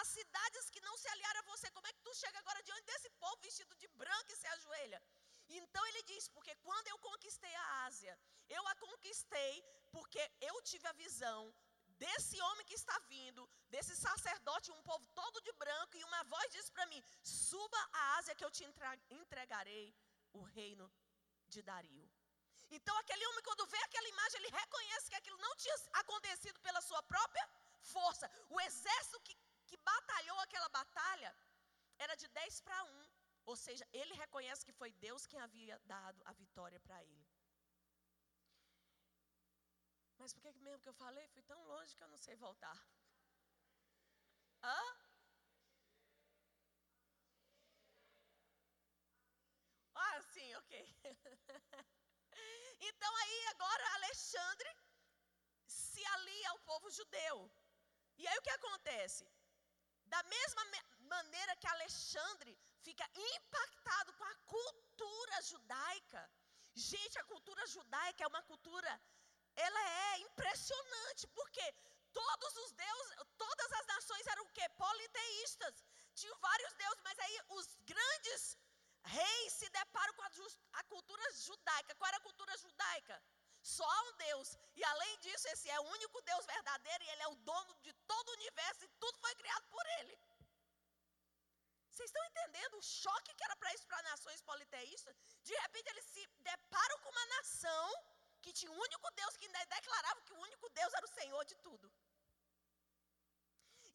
as cidades que não se aliaram a você. Como é que tu chega agora diante desse povo vestido de branco e se ajoelha? Então ele diz: porque quando eu conquistei a Ásia, eu a conquistei porque eu tive a visão desse homem que está vindo, desse sacerdote, um povo todo de branco, e uma voz diz para mim: suba a Ásia que eu te entregarei o reino de Dario. Então, aquele homem, quando vê aquela imagem, ele reconhece que aquilo não tinha acontecido pela sua própria força. O exército que, que batalhou aquela batalha era de 10 para 1. Ou seja, ele reconhece que foi Deus quem havia dado a vitória para ele. Mas por que mesmo que eu falei? Fui tão longe que eu não sei voltar. Hã? Ah, sim, ok. então aí agora Alexandre se alia ao povo judeu. E aí o que acontece? Da mesma maneira que Alexandre fica impactado com a cultura judaica. Gente, a cultura judaica é uma cultura, ela é impressionante, porque todos os deuses, todas as nações eram o quê? Politeístas. Tinham vários deuses, mas aí os grandes reis se deparam com a, a, cultura judaica. Qual era a cultura judaica? Só há um Deus. E além disso, esse é o único Deus verdadeiro e ele é o dono de todo o universo e tudo foi criado por ele. Vocês estão entendendo o choque que era para isso para nações politeístas? De repente eles se deparam com uma nação que tinha um único Deus, que ainda declarava que o único Deus era o Senhor de tudo.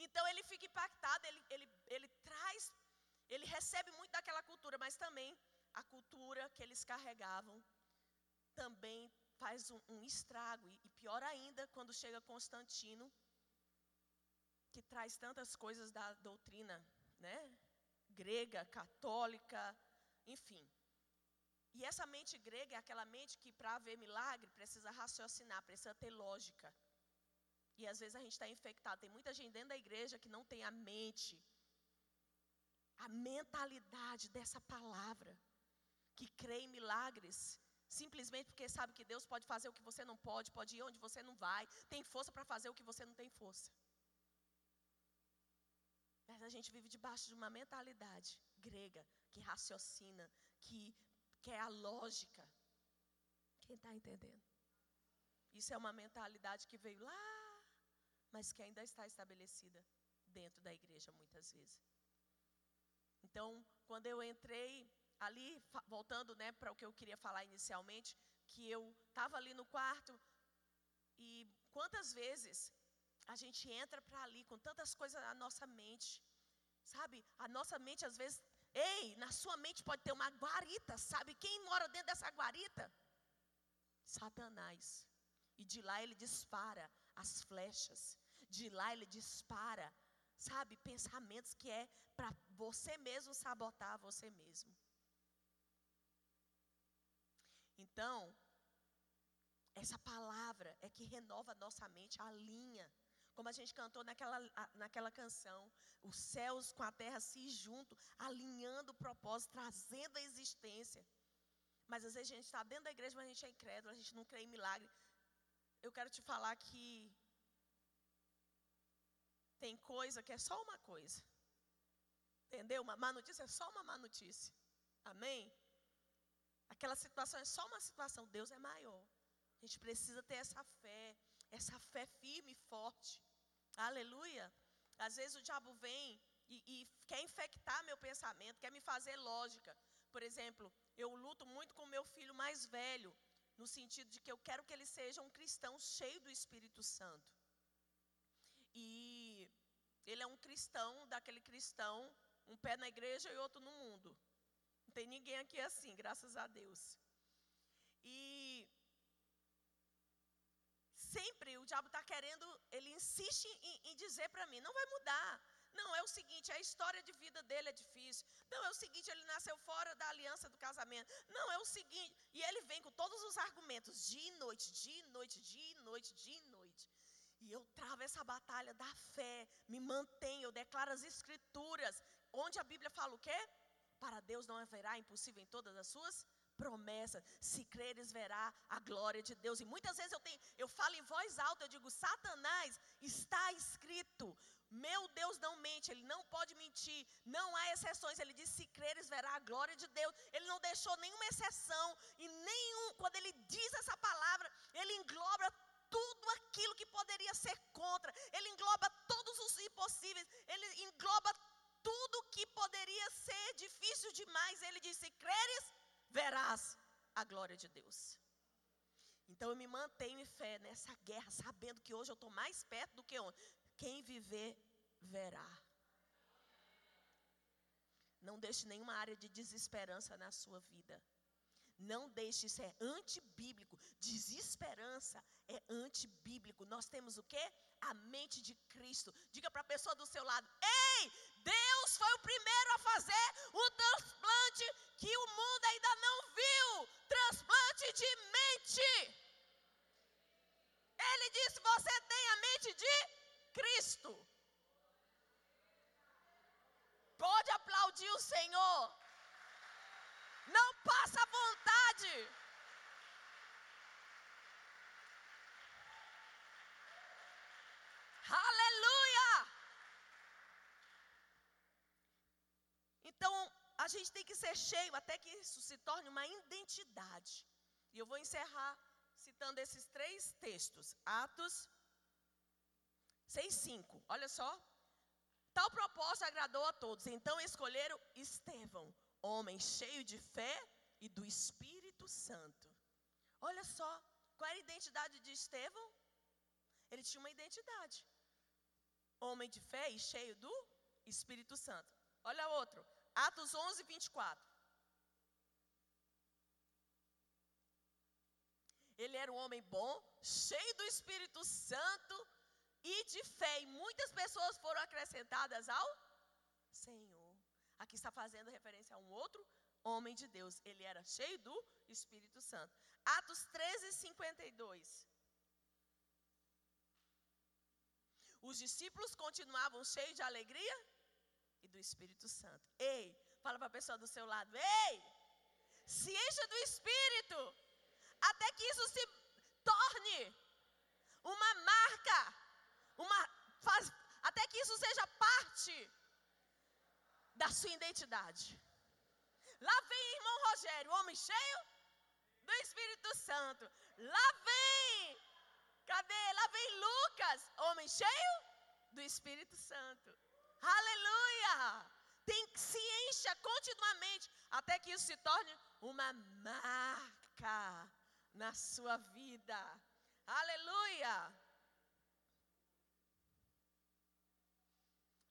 Então ele fica impactado, ele, ele, ele traz ele recebe muito daquela cultura, mas também a cultura que eles carregavam também faz um, um estrago. E, e pior ainda, quando chega Constantino, que traz tantas coisas da doutrina né, grega, católica, enfim. E essa mente grega é aquela mente que, para haver milagre, precisa raciocinar, precisa ter lógica. E às vezes a gente está infectado. Tem muita gente dentro da igreja que não tem a mente a mentalidade dessa palavra, que crê em milagres, simplesmente porque sabe que Deus pode fazer o que você não pode, pode ir onde você não vai, tem força para fazer o que você não tem força. Mas a gente vive debaixo de uma mentalidade grega, que raciocina, que quer a lógica. Quem está entendendo? Isso é uma mentalidade que veio lá, mas que ainda está estabelecida dentro da igreja muitas vezes. Então, quando eu entrei ali, voltando né, para o que eu queria falar inicialmente, que eu estava ali no quarto e quantas vezes a gente entra para ali com tantas coisas na nossa mente, sabe? A nossa mente às vezes, ei, na sua mente pode ter uma guarita, sabe? Quem mora dentro dessa guarita? Satanás. E de lá ele dispara as flechas, de lá ele dispara sabe, pensamentos que é para você mesmo sabotar você mesmo. Então, essa palavra é que renova nossa mente, alinha. Como a gente cantou naquela, naquela canção, os céus com a terra se juntam, alinhando o propósito, trazendo a existência. Mas às vezes a gente está dentro da igreja, mas a gente é incrédulo, a gente não crê em milagre. Eu quero te falar que tem coisa que é só uma coisa. Entendeu? Uma má notícia é só uma má notícia. Amém? Aquela situação é só uma situação, Deus é maior. A gente precisa ter essa fé, essa fé firme e forte. Aleluia. Às vezes o diabo vem e, e quer infectar meu pensamento, quer me fazer lógica. Por exemplo, eu luto muito com meu filho mais velho, no sentido de que eu quero que ele seja um cristão cheio do Espírito Santo. E ele é um cristão, daquele cristão, um pé na igreja e outro no mundo. Não tem ninguém aqui assim, graças a Deus. E sempre o diabo está querendo, ele insiste em, em dizer para mim: não vai mudar. Não, é o seguinte, a história de vida dele é difícil. Não, é o seguinte, ele nasceu fora da aliança do casamento. Não, é o seguinte, e ele vem com todos os argumentos, dia e noite, dia e noite, dia e noite, dia e noite. E eu travo essa batalha da fé, me mantenho, eu declaro as escrituras, onde a Bíblia fala o quê? Para Deus não haverá impossível em todas as suas promessas. Se creres, verá a glória de Deus. E muitas vezes eu, tenho, eu falo em voz alta, eu digo, Satanás, está escrito. Meu Deus não mente, Ele não pode mentir, não há exceções. Ele diz: se creres, verá a glória de Deus. Ele não deixou nenhuma exceção, e nenhum, quando Ele diz essa palavra, Ele engloba tudo aquilo que poderia ser contra, Ele engloba todos os impossíveis, Ele engloba tudo que poderia ser difícil demais. Ele diz: se creres, verás a glória de Deus. Então eu me mantenho em fé nessa guerra, sabendo que hoje eu estou mais perto do que ontem. Quem viver, verá. Não deixe nenhuma área de desesperança na sua vida. Não deixe, isso é antibíblico. Desesperança é antibíblico. Nós temos o que? A mente de Cristo. Diga para a pessoa do seu lado: Ei, Deus foi o primeiro a fazer o transplante que o mundo ainda não viu transplante de mente. Ele disse: Você tem a mente de Cristo. Pode aplaudir o Senhor. Não passa vontade. Aleluia! Então, a gente tem que ser cheio até que isso se torne uma identidade. E eu vou encerrar citando esses três textos. Atos 6, 5. Olha só. Tal propósito agradou a todos. Então escolheram Estevão, homem cheio de fé e do Espírito Santo. Olha só, qual era a identidade de Estevão? Ele tinha uma identidade. Homem de fé e cheio do Espírito Santo. Olha outro, Atos 11, 24. Ele era um homem bom, cheio do Espírito Santo e de fé. E muitas pessoas foram acrescentadas ao Senhor. Aqui está fazendo referência a um outro homem de Deus. Ele era cheio do Espírito Santo. Atos 13, 52. Os discípulos continuavam cheios de alegria do Espírito Santo. Ei, fala para a pessoa do seu lado: ei, se encha do Espírito, até que isso se torne uma marca, uma, faz, até que isso seja parte da sua identidade. Lá vem irmão Rogério, homem cheio do Espírito Santo. Lá vem, cadê? Lá vem Lucas, homem cheio do Espírito Santo. Aleluia! Tem que se encha continuamente até que isso se torne uma marca na sua vida. Aleluia!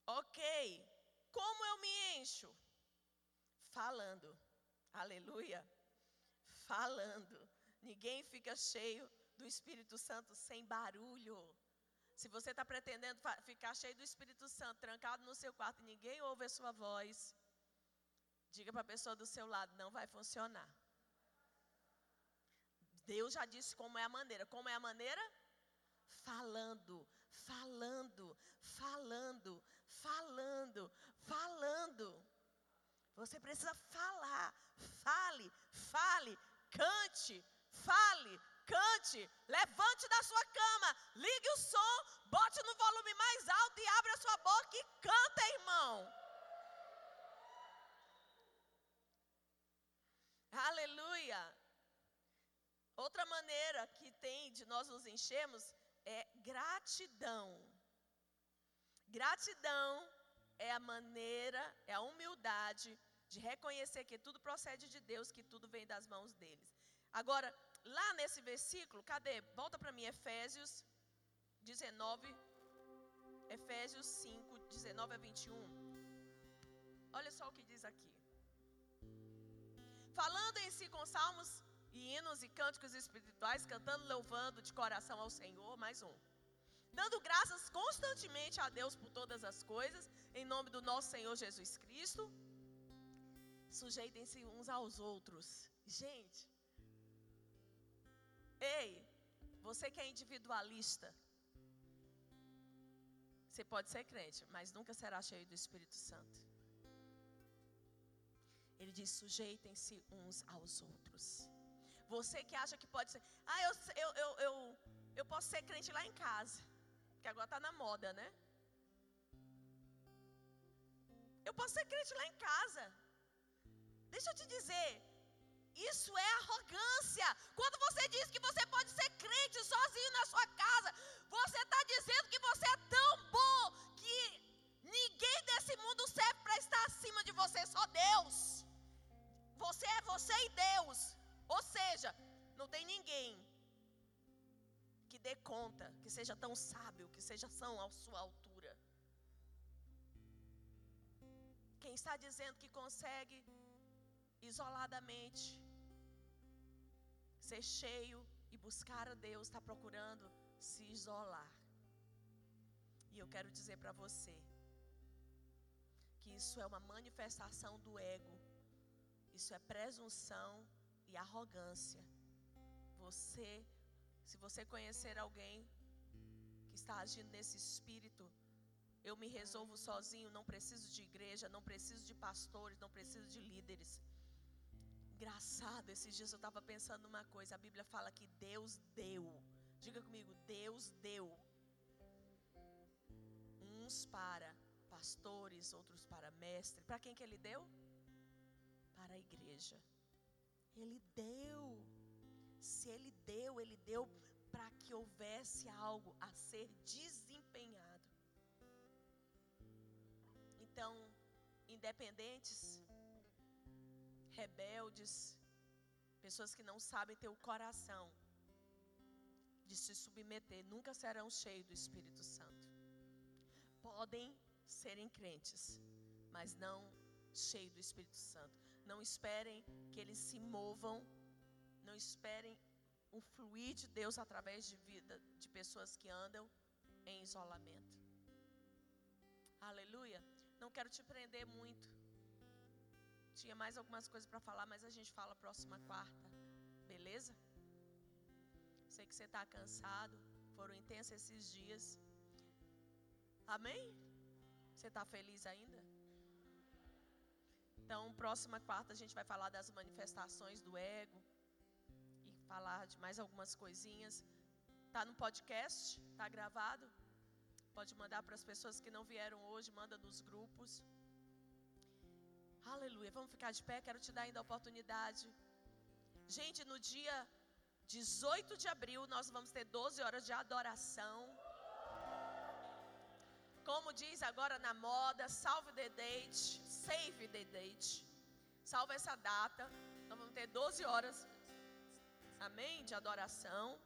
Ok. Como eu me encho? Falando. Aleluia. Falando. Ninguém fica cheio do Espírito Santo sem barulho. Se você está pretendendo ficar cheio do Espírito Santo, trancado no seu quarto e ninguém ouve a sua voz, diga para a pessoa do seu lado: não vai funcionar. Deus já disse como é a maneira. Como é a maneira? Falando, falando, falando, falando, falando. Você precisa falar. Fale, fale, cante, fale, Cante, levante da sua cama, ligue o som, bote no volume mais alto e abra a sua boca e canta, irmão. Aleluia. Outra maneira que tem de nós nos enchermos é gratidão. Gratidão é a maneira, é a humildade de reconhecer que tudo procede de Deus, que tudo vem das mãos deles. Agora, lá nesse versículo, cadê? Volta para mim, Efésios 19, Efésios 5, 19 a 21. Olha só o que diz aqui. Falando em si com salmos e hinos e cânticos espirituais, cantando, louvando de coração ao Senhor, mais um. Dando graças constantemente a Deus por todas as coisas, em nome do nosso Senhor Jesus Cristo. Sujeitem-se uns aos outros. Gente, ei, você que é individualista, você pode ser crente, mas nunca será cheio do Espírito Santo. Ele diz: sujeitem-se uns aos outros. Você que acha que pode ser, ah, eu, eu, eu, eu, eu posso ser crente lá em casa, que agora está na moda, né? Eu posso ser crente lá em casa. Deixa eu te dizer, isso é arrogância. Quando você diz que você pode ser crente sozinho na sua casa, você está dizendo que você é tão bom que ninguém desse mundo serve para estar acima de você, só Deus. Você é você e Deus. Ou seja, não tem ninguém que dê conta, que seja tão sábio, que seja tão à sua altura. Quem está dizendo que consegue isoladamente ser cheio e buscar a Deus, está procurando se isolar. E eu quero dizer para você que isso é uma manifestação do ego, isso é presunção e arrogância. Você, se você conhecer alguém que está agindo nesse espírito, eu me resolvo sozinho, não preciso de igreja, não preciso de pastores, não preciso de líderes. Engraçado, esses dias eu estava pensando numa coisa. A Bíblia fala que Deus deu. Diga comigo, Deus deu. Uns para pastores, outros para mestres. Para quem que Ele deu? Para a igreja. Ele deu. Se Ele deu, Ele deu para que houvesse algo a ser desempenhado. Então, independentes, rebeldes, pessoas que não sabem ter o coração de se submeter, nunca serão cheios do Espírito Santo. Podem serem crentes, mas não cheios do Espírito Santo. Não esperem que eles se movam, não esperem o fluir de Deus através de vida de pessoas que andam em isolamento. Aleluia. Não quero te prender muito. Tinha mais algumas coisas para falar, mas a gente fala próxima quarta. Beleza? Sei que você está cansado. Foram intensos esses dias. Amém? Você está feliz ainda? Então, próxima quarta a gente vai falar das manifestações do ego e falar de mais algumas coisinhas. Tá no podcast, tá gravado. Pode mandar para as pessoas que não vieram hoje, manda nos grupos. Aleluia. Vamos ficar de pé, quero te dar ainda a oportunidade. Gente, no dia 18 de abril nós vamos ter 12 horas de adoração. Como diz agora na moda, salve the date, save the date. Salve essa data. Nós vamos ter 12 horas. Amém? De adoração.